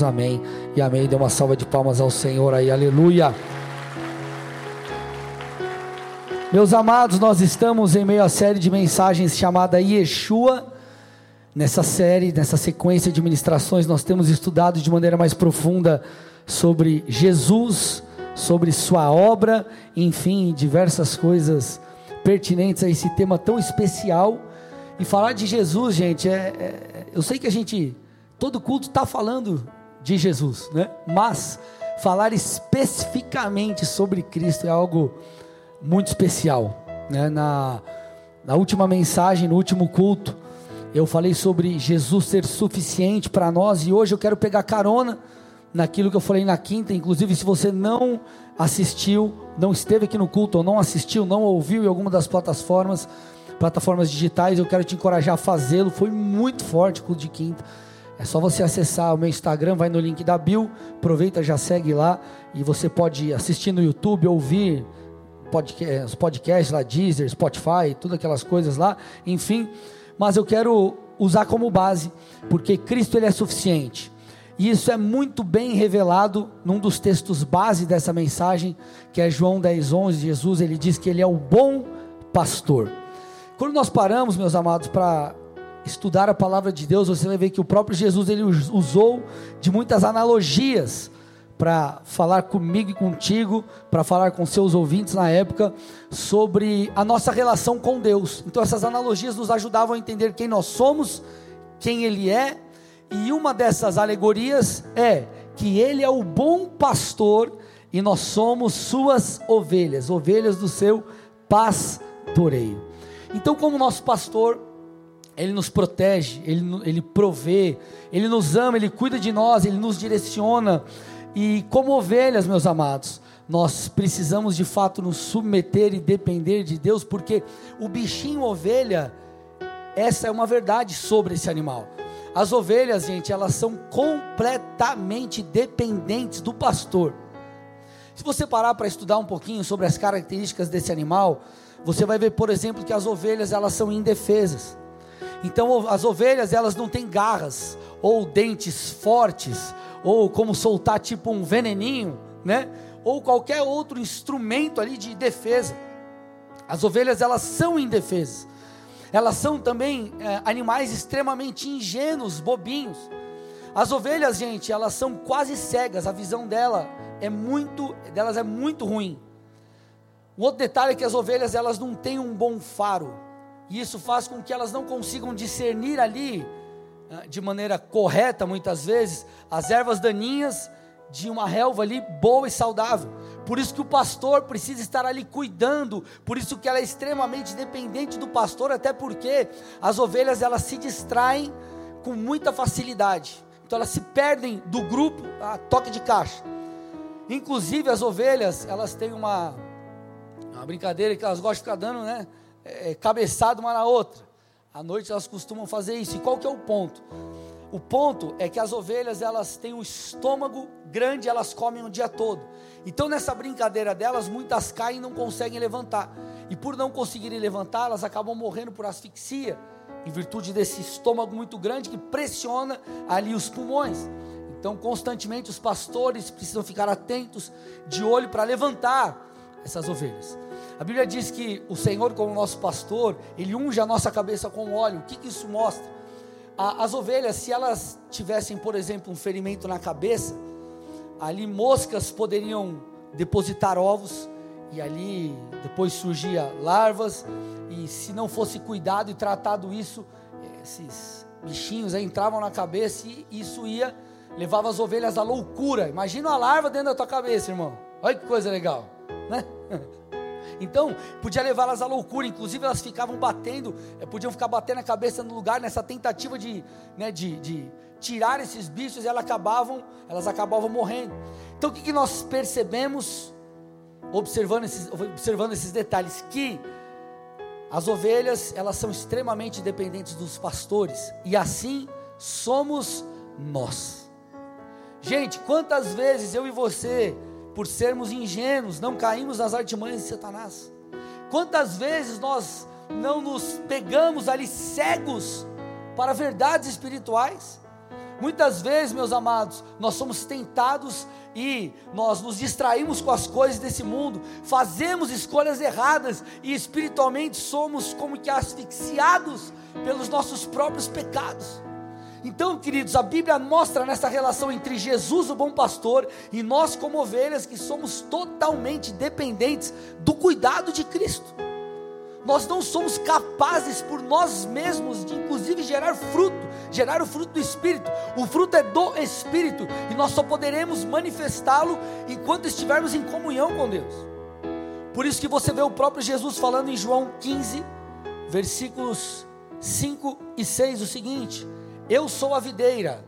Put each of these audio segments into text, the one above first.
Amém e amém. Dê uma salva de palmas ao Senhor aí, aleluia. Meus amados, nós estamos em meio à série de mensagens chamada Yeshua. Nessa série, nessa sequência de ministrações, nós temos estudado de maneira mais profunda sobre Jesus, sobre Sua obra, enfim, diversas coisas pertinentes a esse tema tão especial. E falar de Jesus, gente, é, é eu sei que a gente, todo culto está falando de Jesus, né? Mas falar especificamente sobre Cristo é algo muito especial, né? Na, na última mensagem, no último culto, eu falei sobre Jesus ser suficiente para nós e hoje eu quero pegar carona naquilo que eu falei na quinta, inclusive se você não assistiu, não esteve aqui no culto ou não assistiu, não ouviu em alguma das plataformas, plataformas digitais, eu quero te encorajar a fazê-lo. Foi muito forte o culto de quinta. É só você acessar o meu Instagram, vai no link da Bill, aproveita, já segue lá e você pode assistir no YouTube, ouvir podcast, os podcasts lá, Deezer, Spotify, todas aquelas coisas lá, enfim. Mas eu quero usar como base, porque Cristo ele é suficiente. E isso é muito bem revelado num dos textos base dessa mensagem, que é João 10, 11. Jesus ele diz que ele é o bom pastor. Quando nós paramos, meus amados, para estudar a palavra de Deus, você vai ver que o próprio Jesus ele usou de muitas analogias para falar comigo e contigo, para falar com seus ouvintes na época sobre a nossa relação com Deus. Então essas analogias nos ajudavam a entender quem nós somos, quem ele é, e uma dessas alegorias é que ele é o bom pastor e nós somos suas ovelhas, ovelhas do seu pastoreio. Então, como nosso pastor, ele nos protege, Ele, Ele provê, Ele nos ama, Ele cuida de nós, Ele nos direciona. E como ovelhas, meus amados, nós precisamos de fato nos submeter e depender de Deus, porque o bichinho ovelha, essa é uma verdade sobre esse animal. As ovelhas, gente, elas são completamente dependentes do pastor. Se você parar para estudar um pouquinho sobre as características desse animal, você vai ver, por exemplo, que as ovelhas elas são indefesas. Então as ovelhas elas não têm garras ou dentes fortes ou como soltar tipo um veneninho, né? Ou qualquer outro instrumento ali de defesa. As ovelhas elas são indefesas. Elas são também é, animais extremamente ingênuos, bobinhos. As ovelhas, gente, elas são quase cegas. A visão dela é muito, delas é muito ruim. Um outro detalhe é que as ovelhas elas não têm um bom faro. E isso faz com que elas não consigam discernir ali, ah, de maneira correta, muitas vezes, as ervas daninhas de uma relva ali boa e saudável. Por isso que o pastor precisa estar ali cuidando, por isso que ela é extremamente dependente do pastor, até porque as ovelhas elas se distraem com muita facilidade. Então elas se perdem do grupo a toque de caixa. Inclusive as ovelhas, elas têm uma, uma brincadeira que elas gostam de ficar dando, né? É, cabeçada uma na outra. À noite elas costumam fazer isso. E qual que é o ponto? O ponto é que as ovelhas elas têm um estômago grande, elas comem o dia todo. Então nessa brincadeira delas, muitas caem e não conseguem levantar. E por não conseguirem levantar, elas acabam morrendo por asfixia, em virtude desse estômago muito grande que pressiona ali os pulmões. Então constantemente os pastores precisam ficar atentos, de olho para levantar essas ovelhas. A Bíblia diz que o Senhor, como nosso pastor, ele unge a nossa cabeça com óleo. O que, que isso mostra? as ovelhas, se elas tivessem, por exemplo, um ferimento na cabeça, ali moscas poderiam depositar ovos e ali depois surgia larvas e se não fosse cuidado e tratado isso, esses bichinhos aí entravam na cabeça e isso ia levava as ovelhas à loucura. Imagina uma larva dentro da tua cabeça, irmão. Olha que coisa legal, né? Então, podia levá-las à loucura, inclusive elas ficavam batendo, eh, podiam ficar batendo a cabeça no lugar nessa tentativa de, né, de, de tirar esses bichos e elas acabavam, elas acabavam morrendo. Então, o que, que nós percebemos observando esses, observando esses detalhes? Que as ovelhas, elas são extremamente dependentes dos pastores, e assim somos nós. Gente, quantas vezes eu e você por sermos ingênuos, não caímos nas artimanhas de Satanás. Quantas vezes nós não nos pegamos ali cegos para verdades espirituais? Muitas vezes, meus amados, nós somos tentados e nós nos distraímos com as coisas desse mundo, fazemos escolhas erradas e espiritualmente somos como que asfixiados pelos nossos próprios pecados. Então, queridos, a Bíblia mostra nessa relação entre Jesus, o bom pastor, e nós, como ovelhas, que somos totalmente dependentes do cuidado de Cristo. Nós não somos capazes por nós mesmos de, inclusive, gerar fruto, gerar o fruto do Espírito. O fruto é do Espírito e nós só poderemos manifestá-lo enquanto estivermos em comunhão com Deus. Por isso que você vê o próprio Jesus falando em João 15, versículos 5 e 6 o seguinte: Eu sou a videira,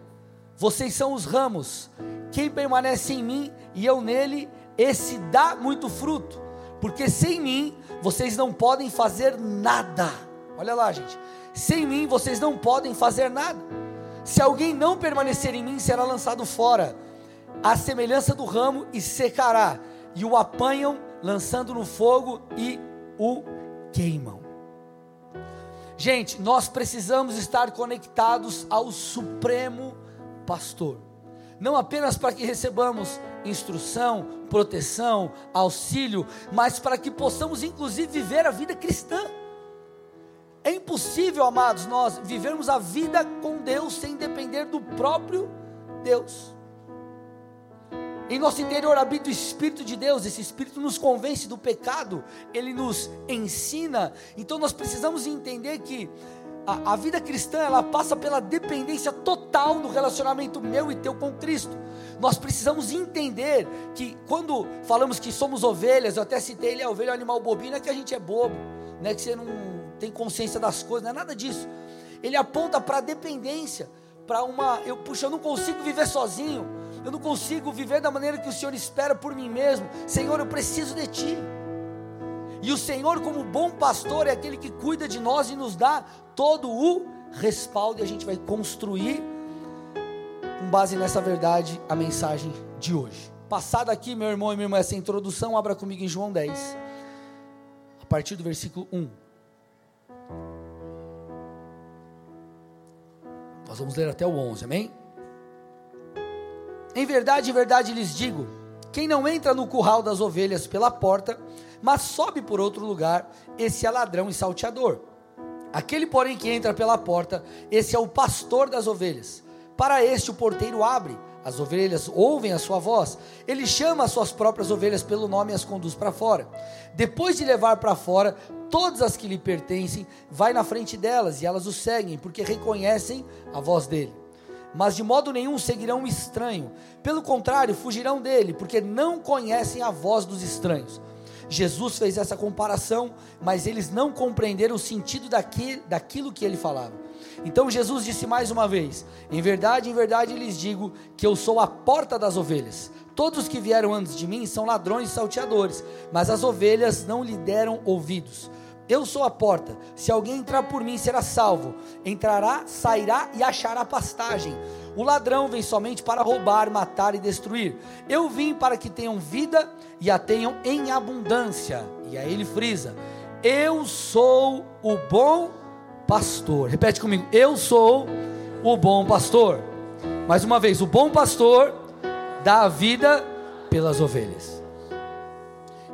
vocês são os ramos. Quem permanece em mim e eu nele, esse dá muito fruto, porque sem mim vocês não podem fazer nada. Olha lá, gente. Sem mim vocês não podem fazer nada. Se alguém não permanecer em mim, será lançado fora, à semelhança do ramo, e secará. E o apanham, lançando no fogo e o queimam. Gente, nós precisamos estar conectados ao Supremo Pastor, não apenas para que recebamos instrução, proteção, auxílio, mas para que possamos inclusive viver a vida cristã. É impossível, amados, nós vivermos a vida com Deus sem depender do próprio Deus. Em nosso interior habita o Espírito de Deus, esse Espírito nos convence do pecado, ele nos ensina. Então nós precisamos entender que a, a, vida cristã ela passa pela dependência total no relacionamento meu e teu com Cristo. Nós precisamos entender que quando falamos que somos ovelhas, eu até citei ele, a ovelha é um animal bobino, é que a gente é bobo, né? que você não tem consciência das coisas, não é nada disso. Ele aponta para a dependência, para uma, eu puxa, eu não consigo viver sozinho, eu não consigo viver da maneira que o Senhor espera por mim mesmo. Senhor, eu preciso de Ti. E o Senhor, como bom pastor, é aquele que cuida de nós e nos dá todo o respaldo, e a gente vai construir, com base nessa verdade, a mensagem de hoje. Passada aqui, meu irmão e minha irmã, essa introdução, abra comigo em João 10, a partir do versículo 1. Nós vamos ler até o 11, amém? Em verdade, em verdade lhes digo: quem não entra no curral das ovelhas pela porta, mas sobe por outro lugar, esse é ladrão e salteador. Aquele, porém, que entra pela porta, esse é o pastor das ovelhas. Para este o porteiro abre, as ovelhas ouvem a sua voz. Ele chama as suas próprias ovelhas pelo nome e as conduz para fora. Depois de levar para fora todas as que lhe pertencem, vai na frente delas e elas o seguem, porque reconhecem a voz dele. Mas de modo nenhum seguirão o estranho. Pelo contrário, fugirão dele, porque não conhecem a voz dos estranhos. Jesus fez essa comparação, mas eles não compreenderam o sentido daquilo, que ele falava. Então Jesus disse mais uma vez: Em verdade, em verdade lhes digo que eu sou a porta das ovelhas. Todos que vieram antes de mim são ladrões e salteadores, mas as ovelhas não lhe deram ouvidos. Eu sou a porta. Se alguém entrar por mim, será salvo. Entrará, sairá e achará pastagem. O ladrão vem somente para roubar, matar e destruir. Eu vim para que tenham vida e a tenham em abundância. E aí ele frisa: Eu sou o bom pastor. Repete comigo: Eu sou o bom pastor. Mais uma vez: o bom pastor dá a vida pelas ovelhas.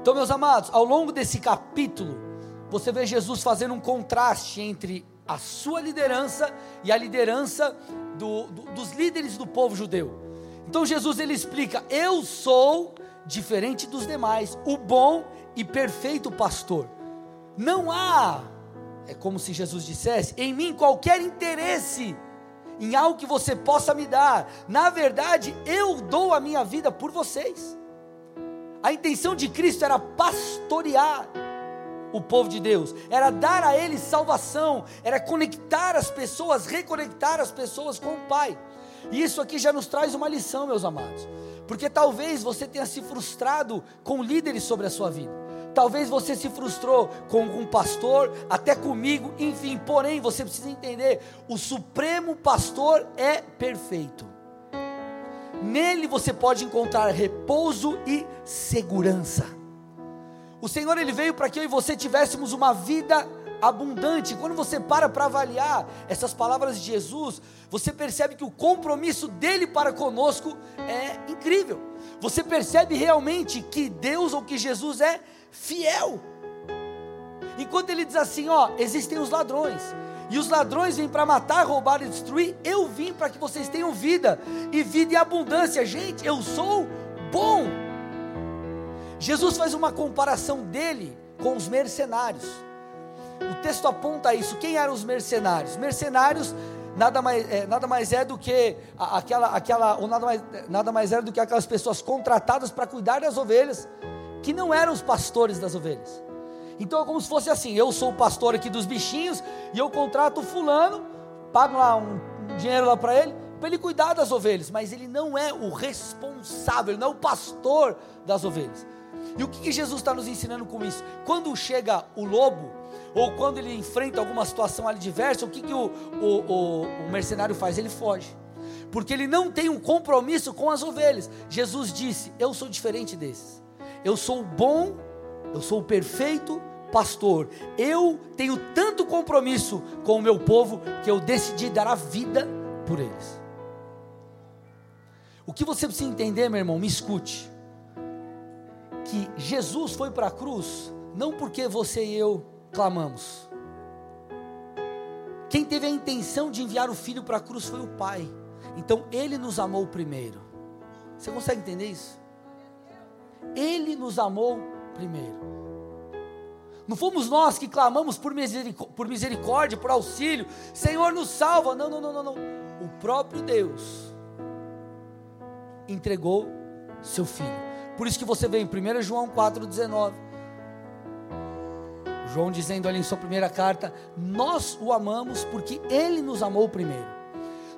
Então, meus amados, ao longo desse capítulo, você vê Jesus fazendo um contraste entre a sua liderança e a liderança do, do, dos líderes do povo judeu. Então Jesus ele explica: Eu sou diferente dos demais, o bom e perfeito pastor. Não há, é como se Jesus dissesse, em mim qualquer interesse em algo que você possa me dar. Na verdade, eu dou a minha vida por vocês. A intenção de Cristo era pastorear o povo de Deus, era dar a eles salvação, era conectar as pessoas, reconectar as pessoas com o Pai. E isso aqui já nos traz uma lição, meus amados, porque talvez você tenha se frustrado com líderes sobre a sua vida. Talvez você se frustrou com um pastor, até comigo, enfim, porém você precisa entender: o Supremo Pastor é perfeito. Nele você pode encontrar repouso e segurança. O Senhor ele veio para que eu e você tivéssemos uma vida abundante. Quando você para para avaliar essas palavras de Jesus, você percebe que o compromisso dele para conosco é incrível. Você percebe realmente que Deus ou que Jesus é fiel. Enquanto ele diz assim: ó, existem os ladrões, e os ladrões vêm para matar, roubar e destruir, eu vim para que vocês tenham vida, e vida em abundância. Gente, eu sou bom. Jesus faz uma comparação dele com os mercenários. O texto aponta isso. Quem eram os mercenários? Mercenários nada mais é, nada mais é do que aquela aquela ou nada mais nada mais é do que aquelas pessoas contratadas para cuidar das ovelhas, que não eram os pastores das ovelhas. Então é como se fosse assim: eu sou o pastor aqui dos bichinhos e eu contrato fulano, pago lá um dinheiro lá para ele, para ele cuidar das ovelhas, mas ele não é o responsável, ele não é o pastor das ovelhas. E o que, que Jesus está nos ensinando com isso? Quando chega o lobo, ou quando ele enfrenta alguma situação adversa, o que, que o, o, o, o mercenário faz? Ele foge, porque ele não tem um compromisso com as ovelhas. Jesus disse: Eu sou diferente desses, eu sou o bom, eu sou o perfeito pastor. Eu tenho tanto compromisso com o meu povo que eu decidi dar a vida por eles. O que você precisa entender, meu irmão, me escute que Jesus foi para a cruz não porque você e eu clamamos. Quem teve a intenção de enviar o filho para a cruz foi o Pai. Então ele nos amou primeiro. Você consegue entender isso? Ele nos amou primeiro. Não fomos nós que clamamos por misericórdia, por, auxílio. Senhor, nos salva. Não, não, não, não, não. O próprio Deus entregou seu filho. Por isso que você vê em 1 João 4,19. João dizendo ali em sua primeira carta: Nós o amamos porque ele nos amou primeiro.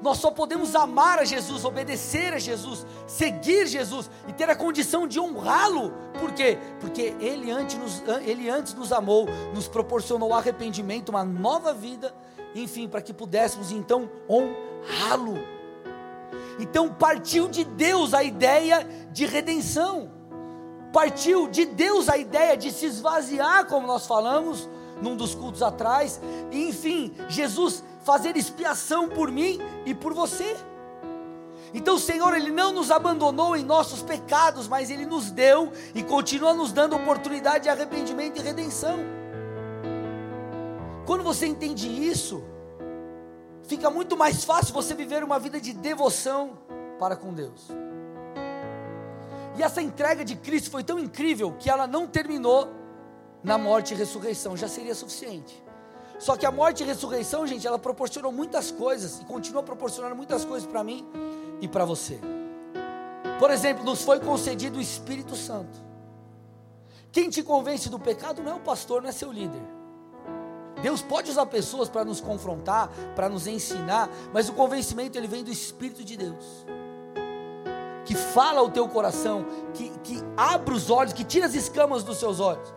Nós só podemos amar a Jesus, obedecer a Jesus, seguir Jesus e ter a condição de honrá-lo. Por quê? Porque ele antes, nos, ele antes nos amou, nos proporcionou arrependimento, uma nova vida, enfim, para que pudéssemos então honrá-lo. Então partiu de Deus a ideia de redenção. Partiu de Deus a ideia de se esvaziar, como nós falamos num dos cultos atrás, e enfim, Jesus fazer expiação por mim e por você. Então o Senhor, Ele não nos abandonou em nossos pecados, mas Ele nos deu e continua nos dando oportunidade de arrependimento e redenção. Quando você entende isso, fica muito mais fácil você viver uma vida de devoção para com Deus. E essa entrega de Cristo foi tão incrível que ela não terminou na morte e ressurreição, já seria suficiente. Só que a morte e ressurreição, gente, ela proporcionou muitas coisas e continua proporcionando muitas coisas para mim e para você. Por exemplo, nos foi concedido o Espírito Santo. Quem te convence do pecado não é o pastor, não é seu líder. Deus pode usar pessoas para nos confrontar, para nos ensinar, mas o convencimento ele vem do Espírito de Deus. Que fala o teu coração, que, que abre os olhos, que tira as escamas dos seus olhos.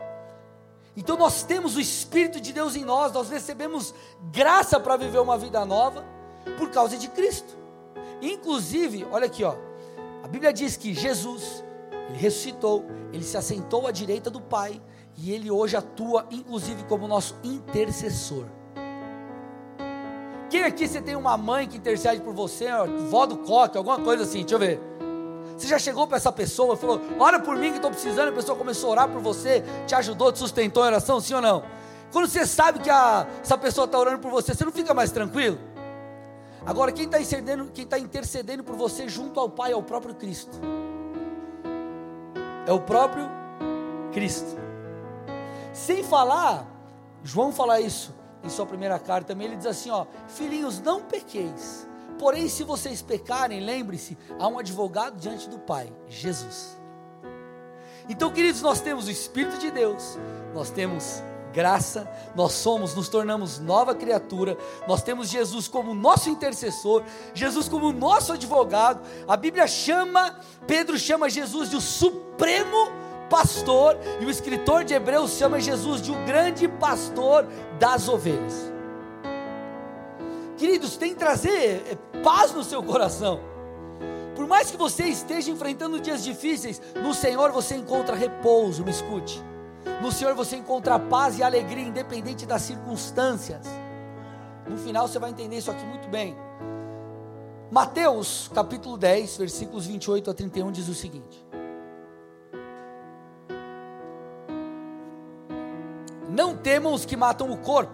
Então nós temos o Espírito de Deus em nós, nós recebemos graça para viver uma vida nova por causa de Cristo. Inclusive, olha aqui, ó, a Bíblia diz que Jesus, ele ressuscitou, ele se assentou à direita do Pai, e ele hoje atua, inclusive, como nosso intercessor. Quem aqui você tem uma mãe que intercede por você, vó do coque, alguma coisa assim, deixa eu ver. Você já chegou para essa pessoa e falou: Ora por mim que estou precisando, a pessoa começou a orar por você, te ajudou, te sustentou em oração, sim ou não? Quando você sabe que a, essa pessoa está orando por você, você não fica mais tranquilo? Agora, quem está intercedendo, quem tá intercedendo por você junto ao Pai é o próprio Cristo. É o próprio Cristo. Sem falar, João fala isso em sua primeira carta também, ele diz assim: ó, filhinhos, não pequeis. Porém, se vocês pecarem, lembre-se, há um advogado diante do Pai, Jesus. Então, queridos, nós temos o Espírito de Deus, nós temos graça, nós somos, nos tornamos nova criatura, nós temos Jesus como nosso intercessor, Jesus como nosso advogado. A Bíblia chama, Pedro chama Jesus de o supremo pastor, e o escritor de Hebreus chama Jesus de o grande pastor das ovelhas. Queridos, tem que trazer é, paz no seu coração. Por mais que você esteja enfrentando dias difíceis, no Senhor você encontra repouso, me escute. No Senhor você encontra paz e alegria, independente das circunstâncias. No final você vai entender isso aqui muito bem. Mateus capítulo 10, versículos 28 a 31 diz o seguinte: Não temam os que matam o corpo,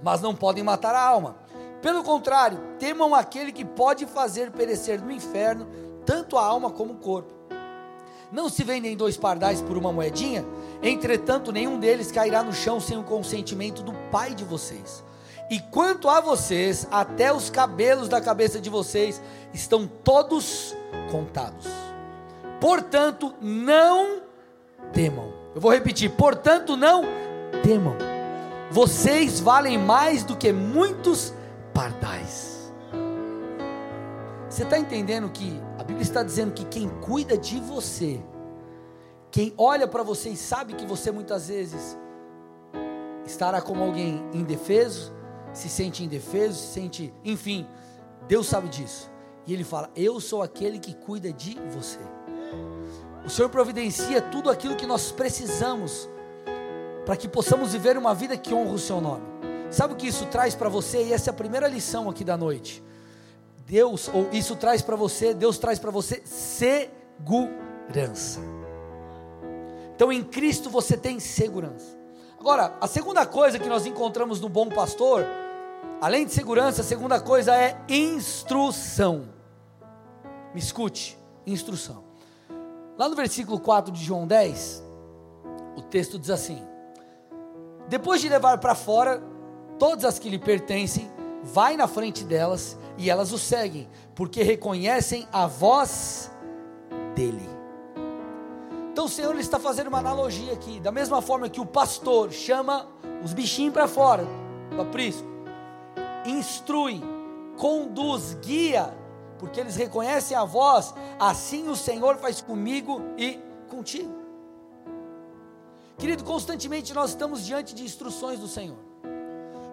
mas não podem matar a alma. Pelo contrário, temam aquele que pode fazer perecer no inferno tanto a alma como o corpo. Não se vendem dois pardais por uma moedinha? Entretanto, nenhum deles cairá no chão sem o consentimento do Pai de vocês. E quanto a vocês, até os cabelos da cabeça de vocês estão todos contados. Portanto, não temam. Eu vou repetir: portanto, não temam. Vocês valem mais do que muitos pardais. Você está entendendo que a Bíblia está dizendo que quem cuida de você, quem olha para você e sabe que você muitas vezes estará como alguém indefeso, se sente indefeso, se sente, enfim, Deus sabe disso. E Ele fala: Eu sou aquele que cuida de você. O Senhor providencia tudo aquilo que nós precisamos para que possamos viver uma vida que honra o Seu nome. Sabe o que isso traz para você? E essa é a primeira lição aqui da noite. Deus, ou isso traz para você, Deus traz para você segurança. Então em Cristo você tem segurança. Agora, a segunda coisa que nós encontramos no bom pastor, além de segurança, a segunda coisa é instrução. Me escute, instrução. Lá no versículo 4 de João 10, o texto diz assim: Depois de levar para fora todas as que lhe pertencem, vai na frente delas e elas o seguem, porque reconhecem a voz dele. Então o Senhor está fazendo uma analogia aqui, da mesma forma que o pastor chama os bichinhos para fora do aprisco, instrui, conduz, guia, porque eles reconhecem a voz, assim o Senhor faz comigo e contigo. Querido, constantemente nós estamos diante de instruções do Senhor.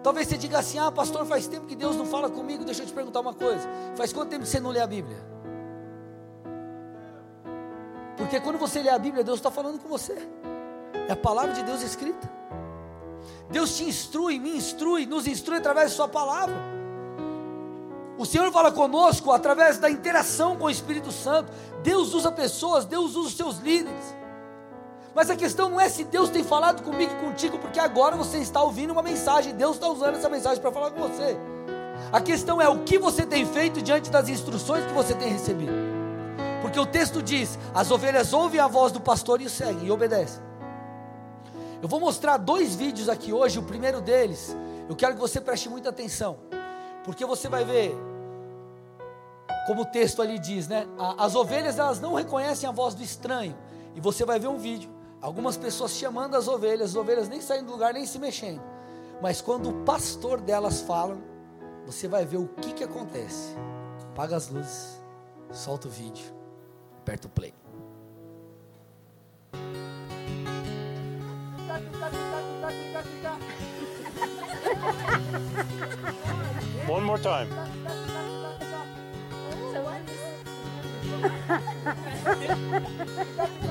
Talvez você diga assim: ah, pastor, faz tempo que Deus não fala comigo. Deixa eu te perguntar uma coisa: faz quanto tempo que você não lê a Bíblia? Porque quando você lê a Bíblia, Deus está falando com você, é a palavra de Deus escrita. Deus te instrui, me instrui, nos instrui através da Sua palavra. O Senhor fala conosco através da interação com o Espírito Santo. Deus usa pessoas, Deus usa os seus líderes. Mas a questão não é se Deus tem falado comigo e contigo, porque agora você está ouvindo uma mensagem, Deus está usando essa mensagem para falar com você. A questão é o que você tem feito diante das instruções que você tem recebido. Porque o texto diz: as ovelhas ouvem a voz do pastor e o seguem e obedecem. Eu vou mostrar dois vídeos aqui hoje. O primeiro deles, eu quero que você preste muita atenção, porque você vai ver, como o texto ali diz, né? As ovelhas elas não reconhecem a voz do estranho. E você vai ver um vídeo Algumas pessoas chamando as ovelhas, as ovelhas nem saindo do lugar, nem se mexendo. Mas quando o pastor delas fala, você vai ver o que, que acontece. Apaga as luzes, solta o vídeo, aperta o play. One more time.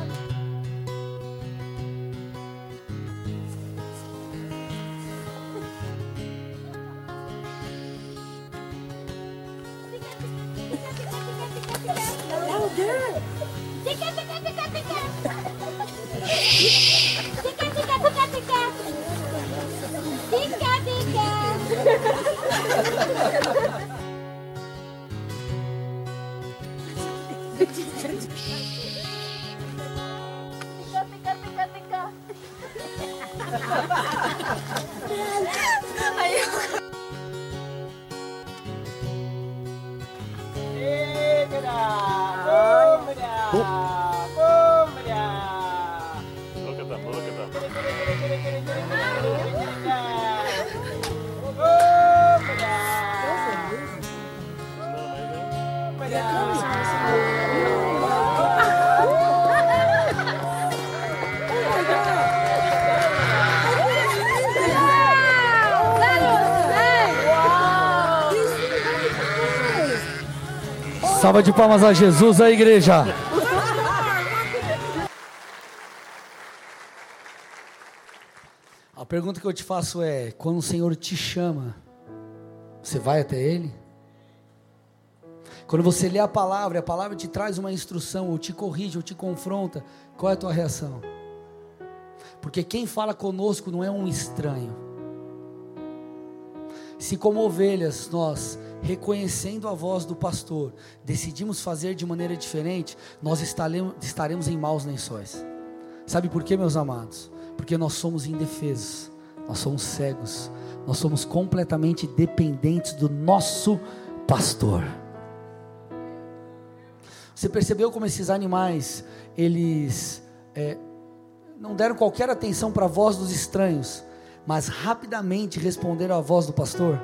Salva de palmas a Jesus, a igreja. A pergunta que eu te faço é: quando o Senhor te chama, você vai até Ele? Quando você lê a palavra, a palavra te traz uma instrução, ou te corrige, ou te confronta, qual é a tua reação? Porque quem fala conosco não é um estranho. Se, como ovelhas, nós, reconhecendo a voz do pastor, decidimos fazer de maneira diferente, nós estaremos em maus lençóis. Sabe por quê, meus amados? Porque nós somos indefesos, nós somos cegos, nós somos completamente dependentes do nosso pastor. Você percebeu como esses animais, eles é, não deram qualquer atenção para a voz dos estranhos, mas rapidamente responderam à voz do pastor?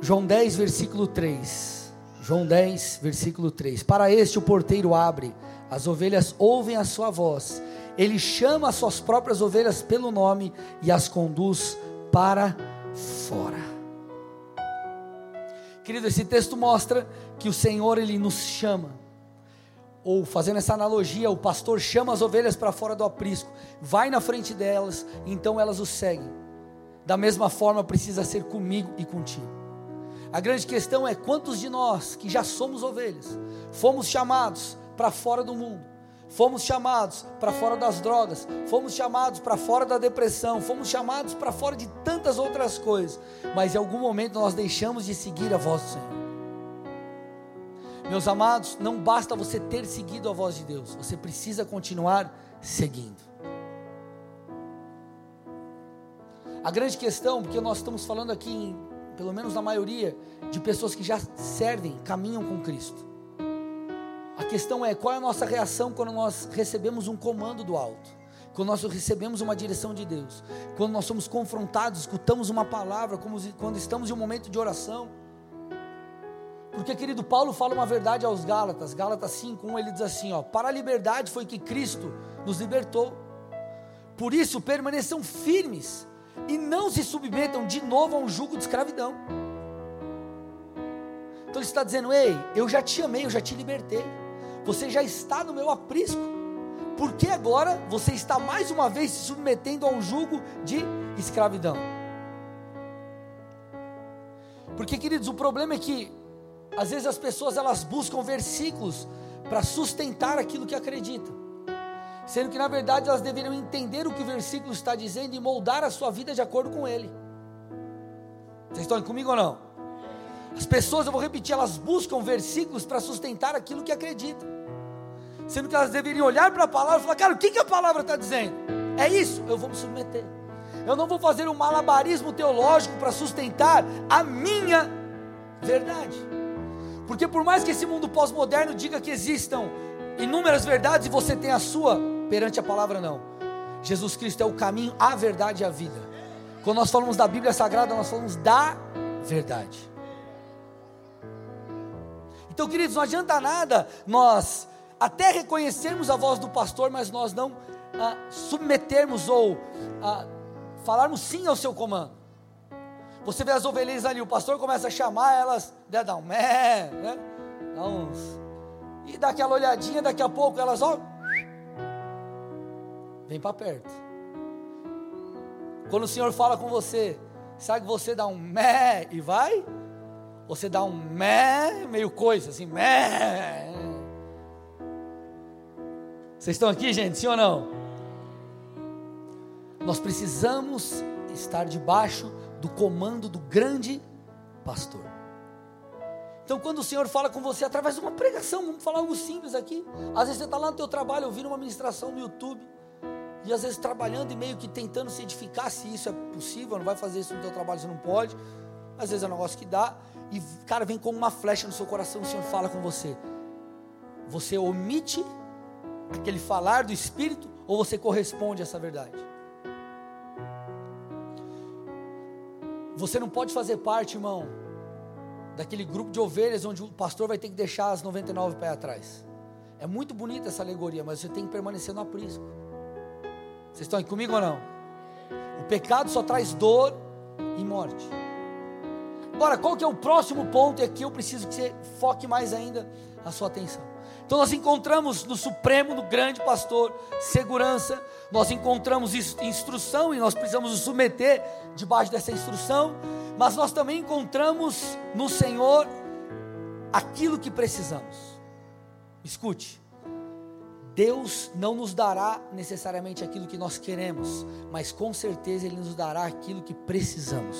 João 10, versículo 3. João 10, versículo 3. Para este o porteiro abre, as ovelhas ouvem a sua voz. Ele chama as suas próprias ovelhas pelo nome e as conduz para fora. Querido, esse texto mostra que o Senhor ele nos chama. Ou fazendo essa analogia, o pastor chama as ovelhas para fora do aprisco, vai na frente delas, então elas o seguem. Da mesma forma precisa ser comigo e contigo. A grande questão é quantos de nós que já somos ovelhas, fomos chamados para fora do mundo. Fomos chamados para fora das drogas, fomos chamados para fora da depressão, fomos chamados para fora de tantas outras coisas, mas em algum momento nós deixamos de seguir a voz do Senhor. Meus amados, não basta você ter seguido a voz de Deus, você precisa continuar seguindo. A grande questão, porque nós estamos falando aqui, em, pelo menos na maioria, de pessoas que já servem, caminham com Cristo. A questão é qual é a nossa reação quando nós recebemos um comando do alto, quando nós recebemos uma direção de Deus, quando nós somos confrontados, escutamos uma palavra, quando estamos em um momento de oração. Porque, querido, Paulo fala uma verdade aos Gálatas, Gálatas 5:1, ele diz assim: ó, para a liberdade foi que Cristo nos libertou. Por isso permaneçam firmes e não se submetam de novo a um jugo de escravidão. Então ele está dizendo: Ei, eu já te amei, eu já te libertei você já está no meu aprisco. Porque agora você está mais uma vez se submetendo a um jugo de escravidão? Porque, queridos, o problema é que às vezes as pessoas elas buscam versículos para sustentar aquilo que acreditam, sendo que na verdade elas deveriam entender o que o versículo está dizendo e moldar a sua vida de acordo com ele. Vocês estão comigo ou não? As pessoas, eu vou repetir, elas buscam versículos para sustentar aquilo que acreditam sendo que elas deveriam olhar para a palavra e falar: cara, o que, que a palavra está dizendo? É isso, eu vou me submeter. Eu não vou fazer um malabarismo teológico para sustentar a minha verdade. Porque por mais que esse mundo pós-moderno diga que existam inúmeras verdades e você tem a sua, perante a palavra não. Jesus Cristo é o caminho, a verdade e a vida. Quando nós falamos da Bíblia Sagrada, nós falamos da verdade. Então, queridos, não adianta nada nós até reconhecermos a voz do pastor, mas nós não ah, submetermos ou ah, falarmos sim ao seu comando. Você vê as ovelhinhas ali, o pastor começa a chamar elas, né, dá um mé, né, dá uns, e dá aquela olhadinha, daqui a pouco elas, ó, vem para perto. Quando o Senhor fala com você, sabe que você dá um mé e vai? Você dá um mé, meio coisa assim, mé. Vocês estão aqui, gente? Sim ou não? Nós precisamos estar debaixo do comando do grande pastor. Então, quando o Senhor fala com você através de uma pregação, vamos falar algo simples aqui. Às vezes você está lá no teu trabalho ouvindo uma ministração no YouTube, e às vezes trabalhando e meio que tentando se edificar se isso é possível, não vai fazer isso no teu trabalho, você não pode. Às vezes é um negócio que dá, e cara, vem como uma flecha no seu coração, o Senhor fala com você. Você omite aquele falar do Espírito, ou você corresponde a essa verdade? Você não pode fazer parte, irmão, daquele grupo de ovelhas onde o pastor vai ter que deixar as 99 pés atrás. É muito bonita essa alegoria, mas você tem que permanecer no aprisco. Vocês estão aí comigo ou não? O pecado só traz dor e morte. Agora, qual que é o próximo ponto? É que eu preciso que você foque mais ainda a sua atenção. Então nós encontramos no Supremo, no grande pastor, segurança, nós encontramos instrução e nós precisamos nos submeter debaixo dessa instrução, mas nós também encontramos no Senhor aquilo que precisamos. Escute, Deus não nos dará necessariamente aquilo que nós queremos, mas com certeza Ele nos dará aquilo que precisamos.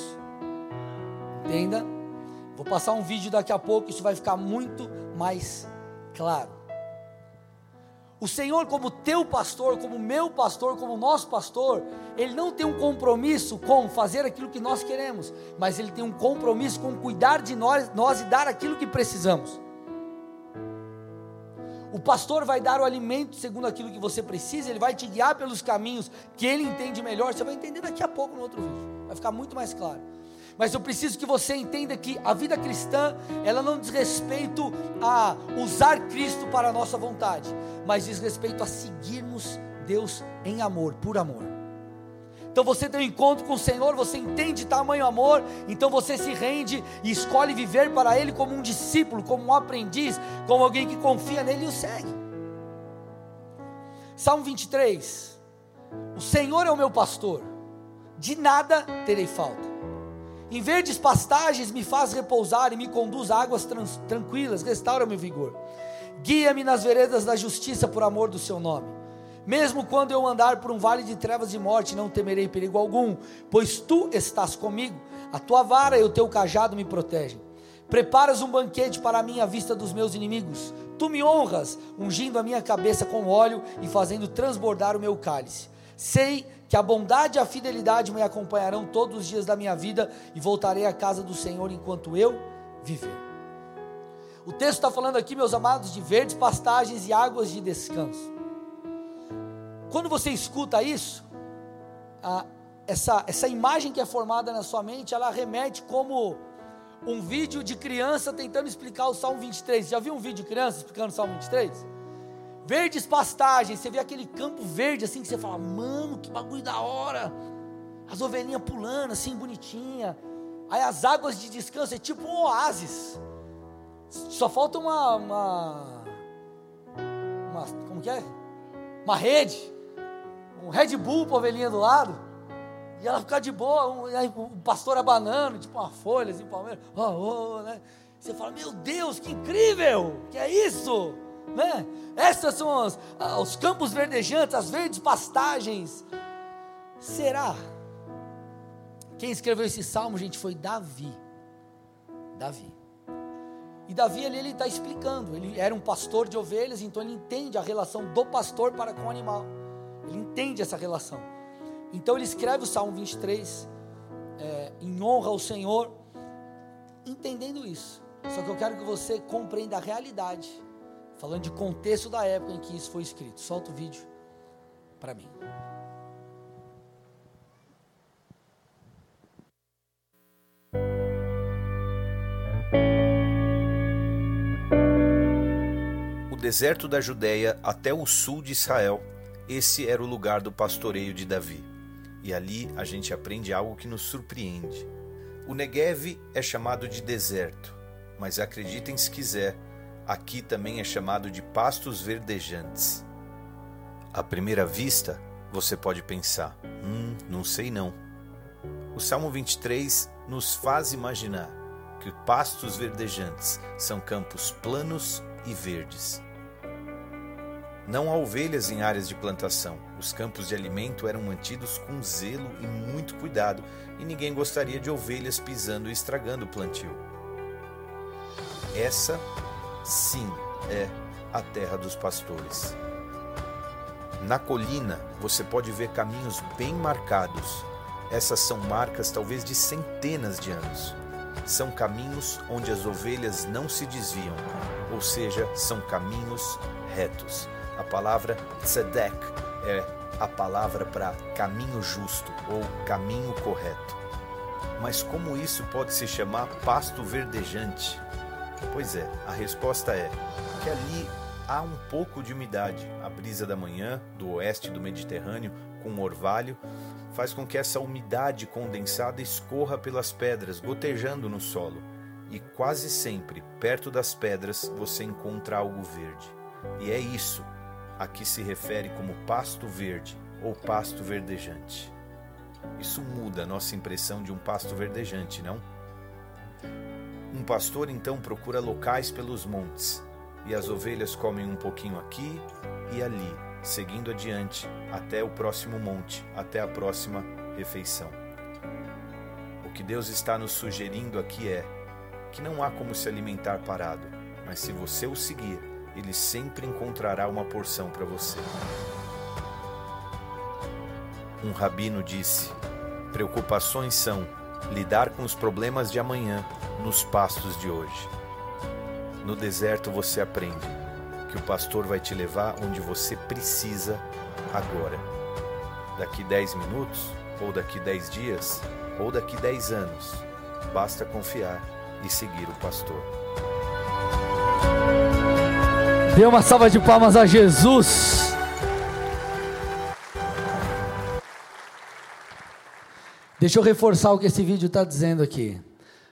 Entenda? Vou passar um vídeo daqui a pouco, isso vai ficar muito mais claro. O Senhor, como teu pastor, como meu pastor, como nosso pastor, Ele não tem um compromisso com fazer aquilo que nós queremos, mas Ele tem um compromisso com cuidar de nós, nós e dar aquilo que precisamos. O pastor vai dar o alimento segundo aquilo que você precisa, ele vai te guiar pelos caminhos que ele entende melhor. Você vai entender daqui a pouco no outro vídeo, vai ficar muito mais claro. Mas eu preciso que você entenda que a vida cristã, ela não diz respeito a usar Cristo para a nossa vontade, mas diz respeito a seguirmos Deus em amor, por amor. Então você tem um encontro com o Senhor, você entende tamanho amor, então você se rende e escolhe viver para Ele como um discípulo, como um aprendiz, como alguém que confia nele e o segue. Salmo 23: O Senhor é o meu pastor, de nada terei falta. Em verdes pastagens me faz repousar e me conduz a águas tranquilas, restaura meu vigor. Guia-me nas veredas da justiça por amor do seu nome. Mesmo quando eu andar por um vale de trevas e morte, não temerei perigo algum, pois tu estás comigo. A tua vara e o teu cajado me protegem. Preparas um banquete para mim à vista dos meus inimigos. Tu me honras, ungindo a minha cabeça com óleo e fazendo transbordar o meu cálice. Sei que a bondade e a fidelidade me acompanharão todos os dias da minha vida e voltarei à casa do Senhor enquanto eu viver. O texto está falando aqui, meus amados, de verdes pastagens e águas de descanso. Quando você escuta isso, a, essa, essa imagem que é formada na sua mente, ela remete como um vídeo de criança tentando explicar o Salmo 23. Já viu um vídeo de criança explicando o Salmo 23? Verdes pastagens, você vê aquele campo verde assim que você fala, mano, que bagulho da hora. As ovelhinhas pulando assim, bonitinha. Aí as águas de descanso é tipo um oásis. Só falta uma, uma, uma como que é? Uma rede um Red Bull para a ovelhinha do lado, e ela ficar de boa, um, pastor abanando, tipo uma folha assim, palmeira, oh, oh, né? Você fala, meu Deus, que incrível, que é isso, né? Essas são as, os campos verdejantes, as verdes pastagens. Será? Quem escreveu esse salmo, gente, foi Davi. Davi. E Davi ali ele está explicando. Ele era um pastor de ovelhas, então ele entende a relação do pastor para com o animal. Ele entende essa relação. Então ele escreve o Salmo 23 é, em honra ao Senhor, entendendo isso. Só que eu quero que você compreenda a realidade, falando de contexto da época em que isso foi escrito. Solta o vídeo para mim. O deserto da Judéia até o sul de Israel esse era o lugar do pastoreio de Davi. E ali a gente aprende algo que nos surpreende. O Negev é chamado de deserto, mas acreditem se quiser, aqui também é chamado de pastos verdejantes. À primeira vista, você pode pensar: hum, não sei não. O Salmo 23 nos faz imaginar que pastos verdejantes são campos planos e verdes. Não há ovelhas em áreas de plantação. Os campos de alimento eram mantidos com zelo e muito cuidado, e ninguém gostaria de ovelhas pisando e estragando o plantio. Essa, sim, é a terra dos pastores. Na colina você pode ver caminhos bem marcados. Essas são marcas talvez de centenas de anos. São caminhos onde as ovelhas não se desviam, ou seja, são caminhos retos. A palavra tzedek é a palavra para caminho justo ou caminho correto. Mas como isso pode se chamar pasto verdejante? Pois é, a resposta é que ali há um pouco de umidade. A brisa da manhã, do oeste do Mediterrâneo, com orvalho, faz com que essa umidade condensada escorra pelas pedras, gotejando no solo. E quase sempre, perto das pedras, você encontra algo verde. E é isso a que se refere como pasto verde ou pasto verdejante. Isso muda a nossa impressão de um pasto verdejante, não? Um pastor então procura locais pelos montes, e as ovelhas comem um pouquinho aqui e ali, seguindo adiante até o próximo monte, até a próxima refeição. O que Deus está nos sugerindo aqui é que não há como se alimentar parado, mas se você o seguir, ele sempre encontrará uma porção para você. Um rabino disse: Preocupações são lidar com os problemas de amanhã nos pastos de hoje. No deserto você aprende que o pastor vai te levar onde você precisa agora. Daqui 10 minutos, ou daqui 10 dias, ou daqui 10 anos, basta confiar e seguir o pastor. Dê uma salva de palmas a Jesus. Deixa eu reforçar o que esse vídeo está dizendo aqui.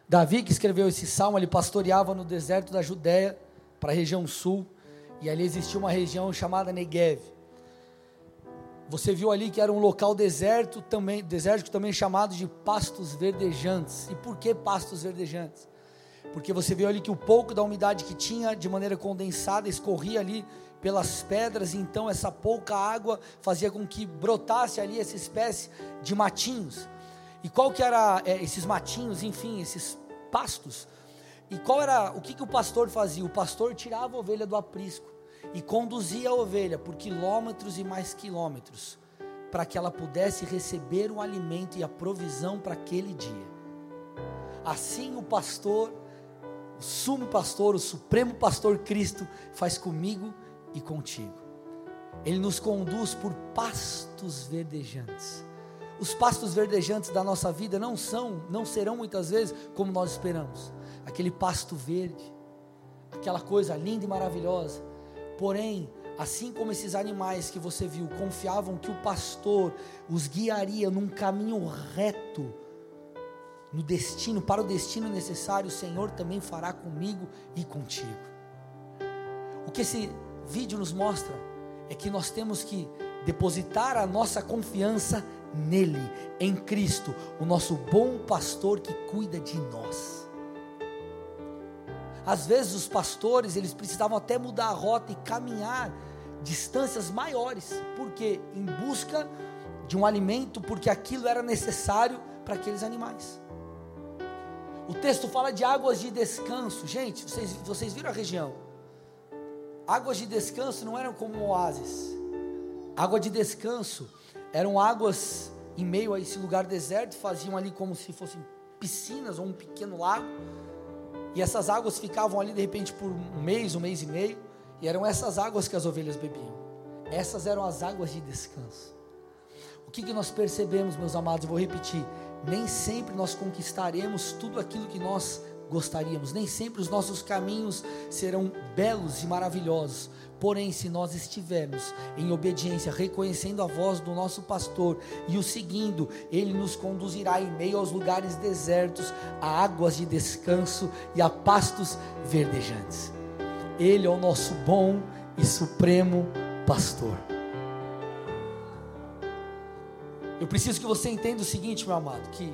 Davi, que escreveu esse salmo, ele pastoreava no deserto da Judéia, para a região sul, e ali existia uma região chamada Negev. Você viu ali que era um local deserto também, desértico também chamado de pastos verdejantes. E por que pastos verdejantes? Porque você viu ali que o pouco da umidade que tinha de maneira condensada escorria ali pelas pedras, e então essa pouca água fazia com que brotasse ali essa espécie de matinhos. E qual que era é, esses matinhos, enfim, esses pastos? E qual era o que, que o pastor fazia? O pastor tirava a ovelha do aprisco e conduzia a ovelha por quilômetros e mais quilômetros para que ela pudesse receber o alimento e a provisão para aquele dia. Assim o pastor, sumo pastor, o supremo pastor Cristo faz comigo e contigo. Ele nos conduz por pastos verdejantes os pastos verdejantes da nossa vida não são, não serão muitas vezes como nós esperamos. Aquele pasto verde, aquela coisa linda e maravilhosa. Porém, assim como esses animais que você viu confiavam que o pastor os guiaria num caminho reto, no destino, para o destino necessário, o Senhor também fará comigo e contigo. O que esse vídeo nos mostra é que nós temos que depositar a nossa confiança nele, em Cristo, o nosso bom pastor que cuida de nós. Às vezes os pastores, eles precisavam até mudar a rota e caminhar distâncias maiores, porque em busca de um alimento, porque aquilo era necessário para aqueles animais. O texto fala de águas de descanso. Gente, vocês, vocês viram a região? Águas de descanso não eram como oásis. Água de descanso eram águas em meio a esse lugar deserto, faziam ali como se fossem piscinas ou um pequeno lago. E essas águas ficavam ali de repente por um mês, um mês e meio, e eram essas águas que as ovelhas bebiam. Essas eram as águas de descanso. Que, que nós percebemos, meus amados? Vou repetir: nem sempre nós conquistaremos tudo aquilo que nós gostaríamos, nem sempre os nossos caminhos serão belos e maravilhosos, Porém, se nós estivermos em obediência, reconhecendo a voz do nosso pastor e o seguindo, ele nos conduzirá em meio aos lugares desertos, a águas de descanso e a pastos verdejantes. Ele é o nosso bom e supremo pastor. Eu preciso que você entenda o seguinte, meu amado, que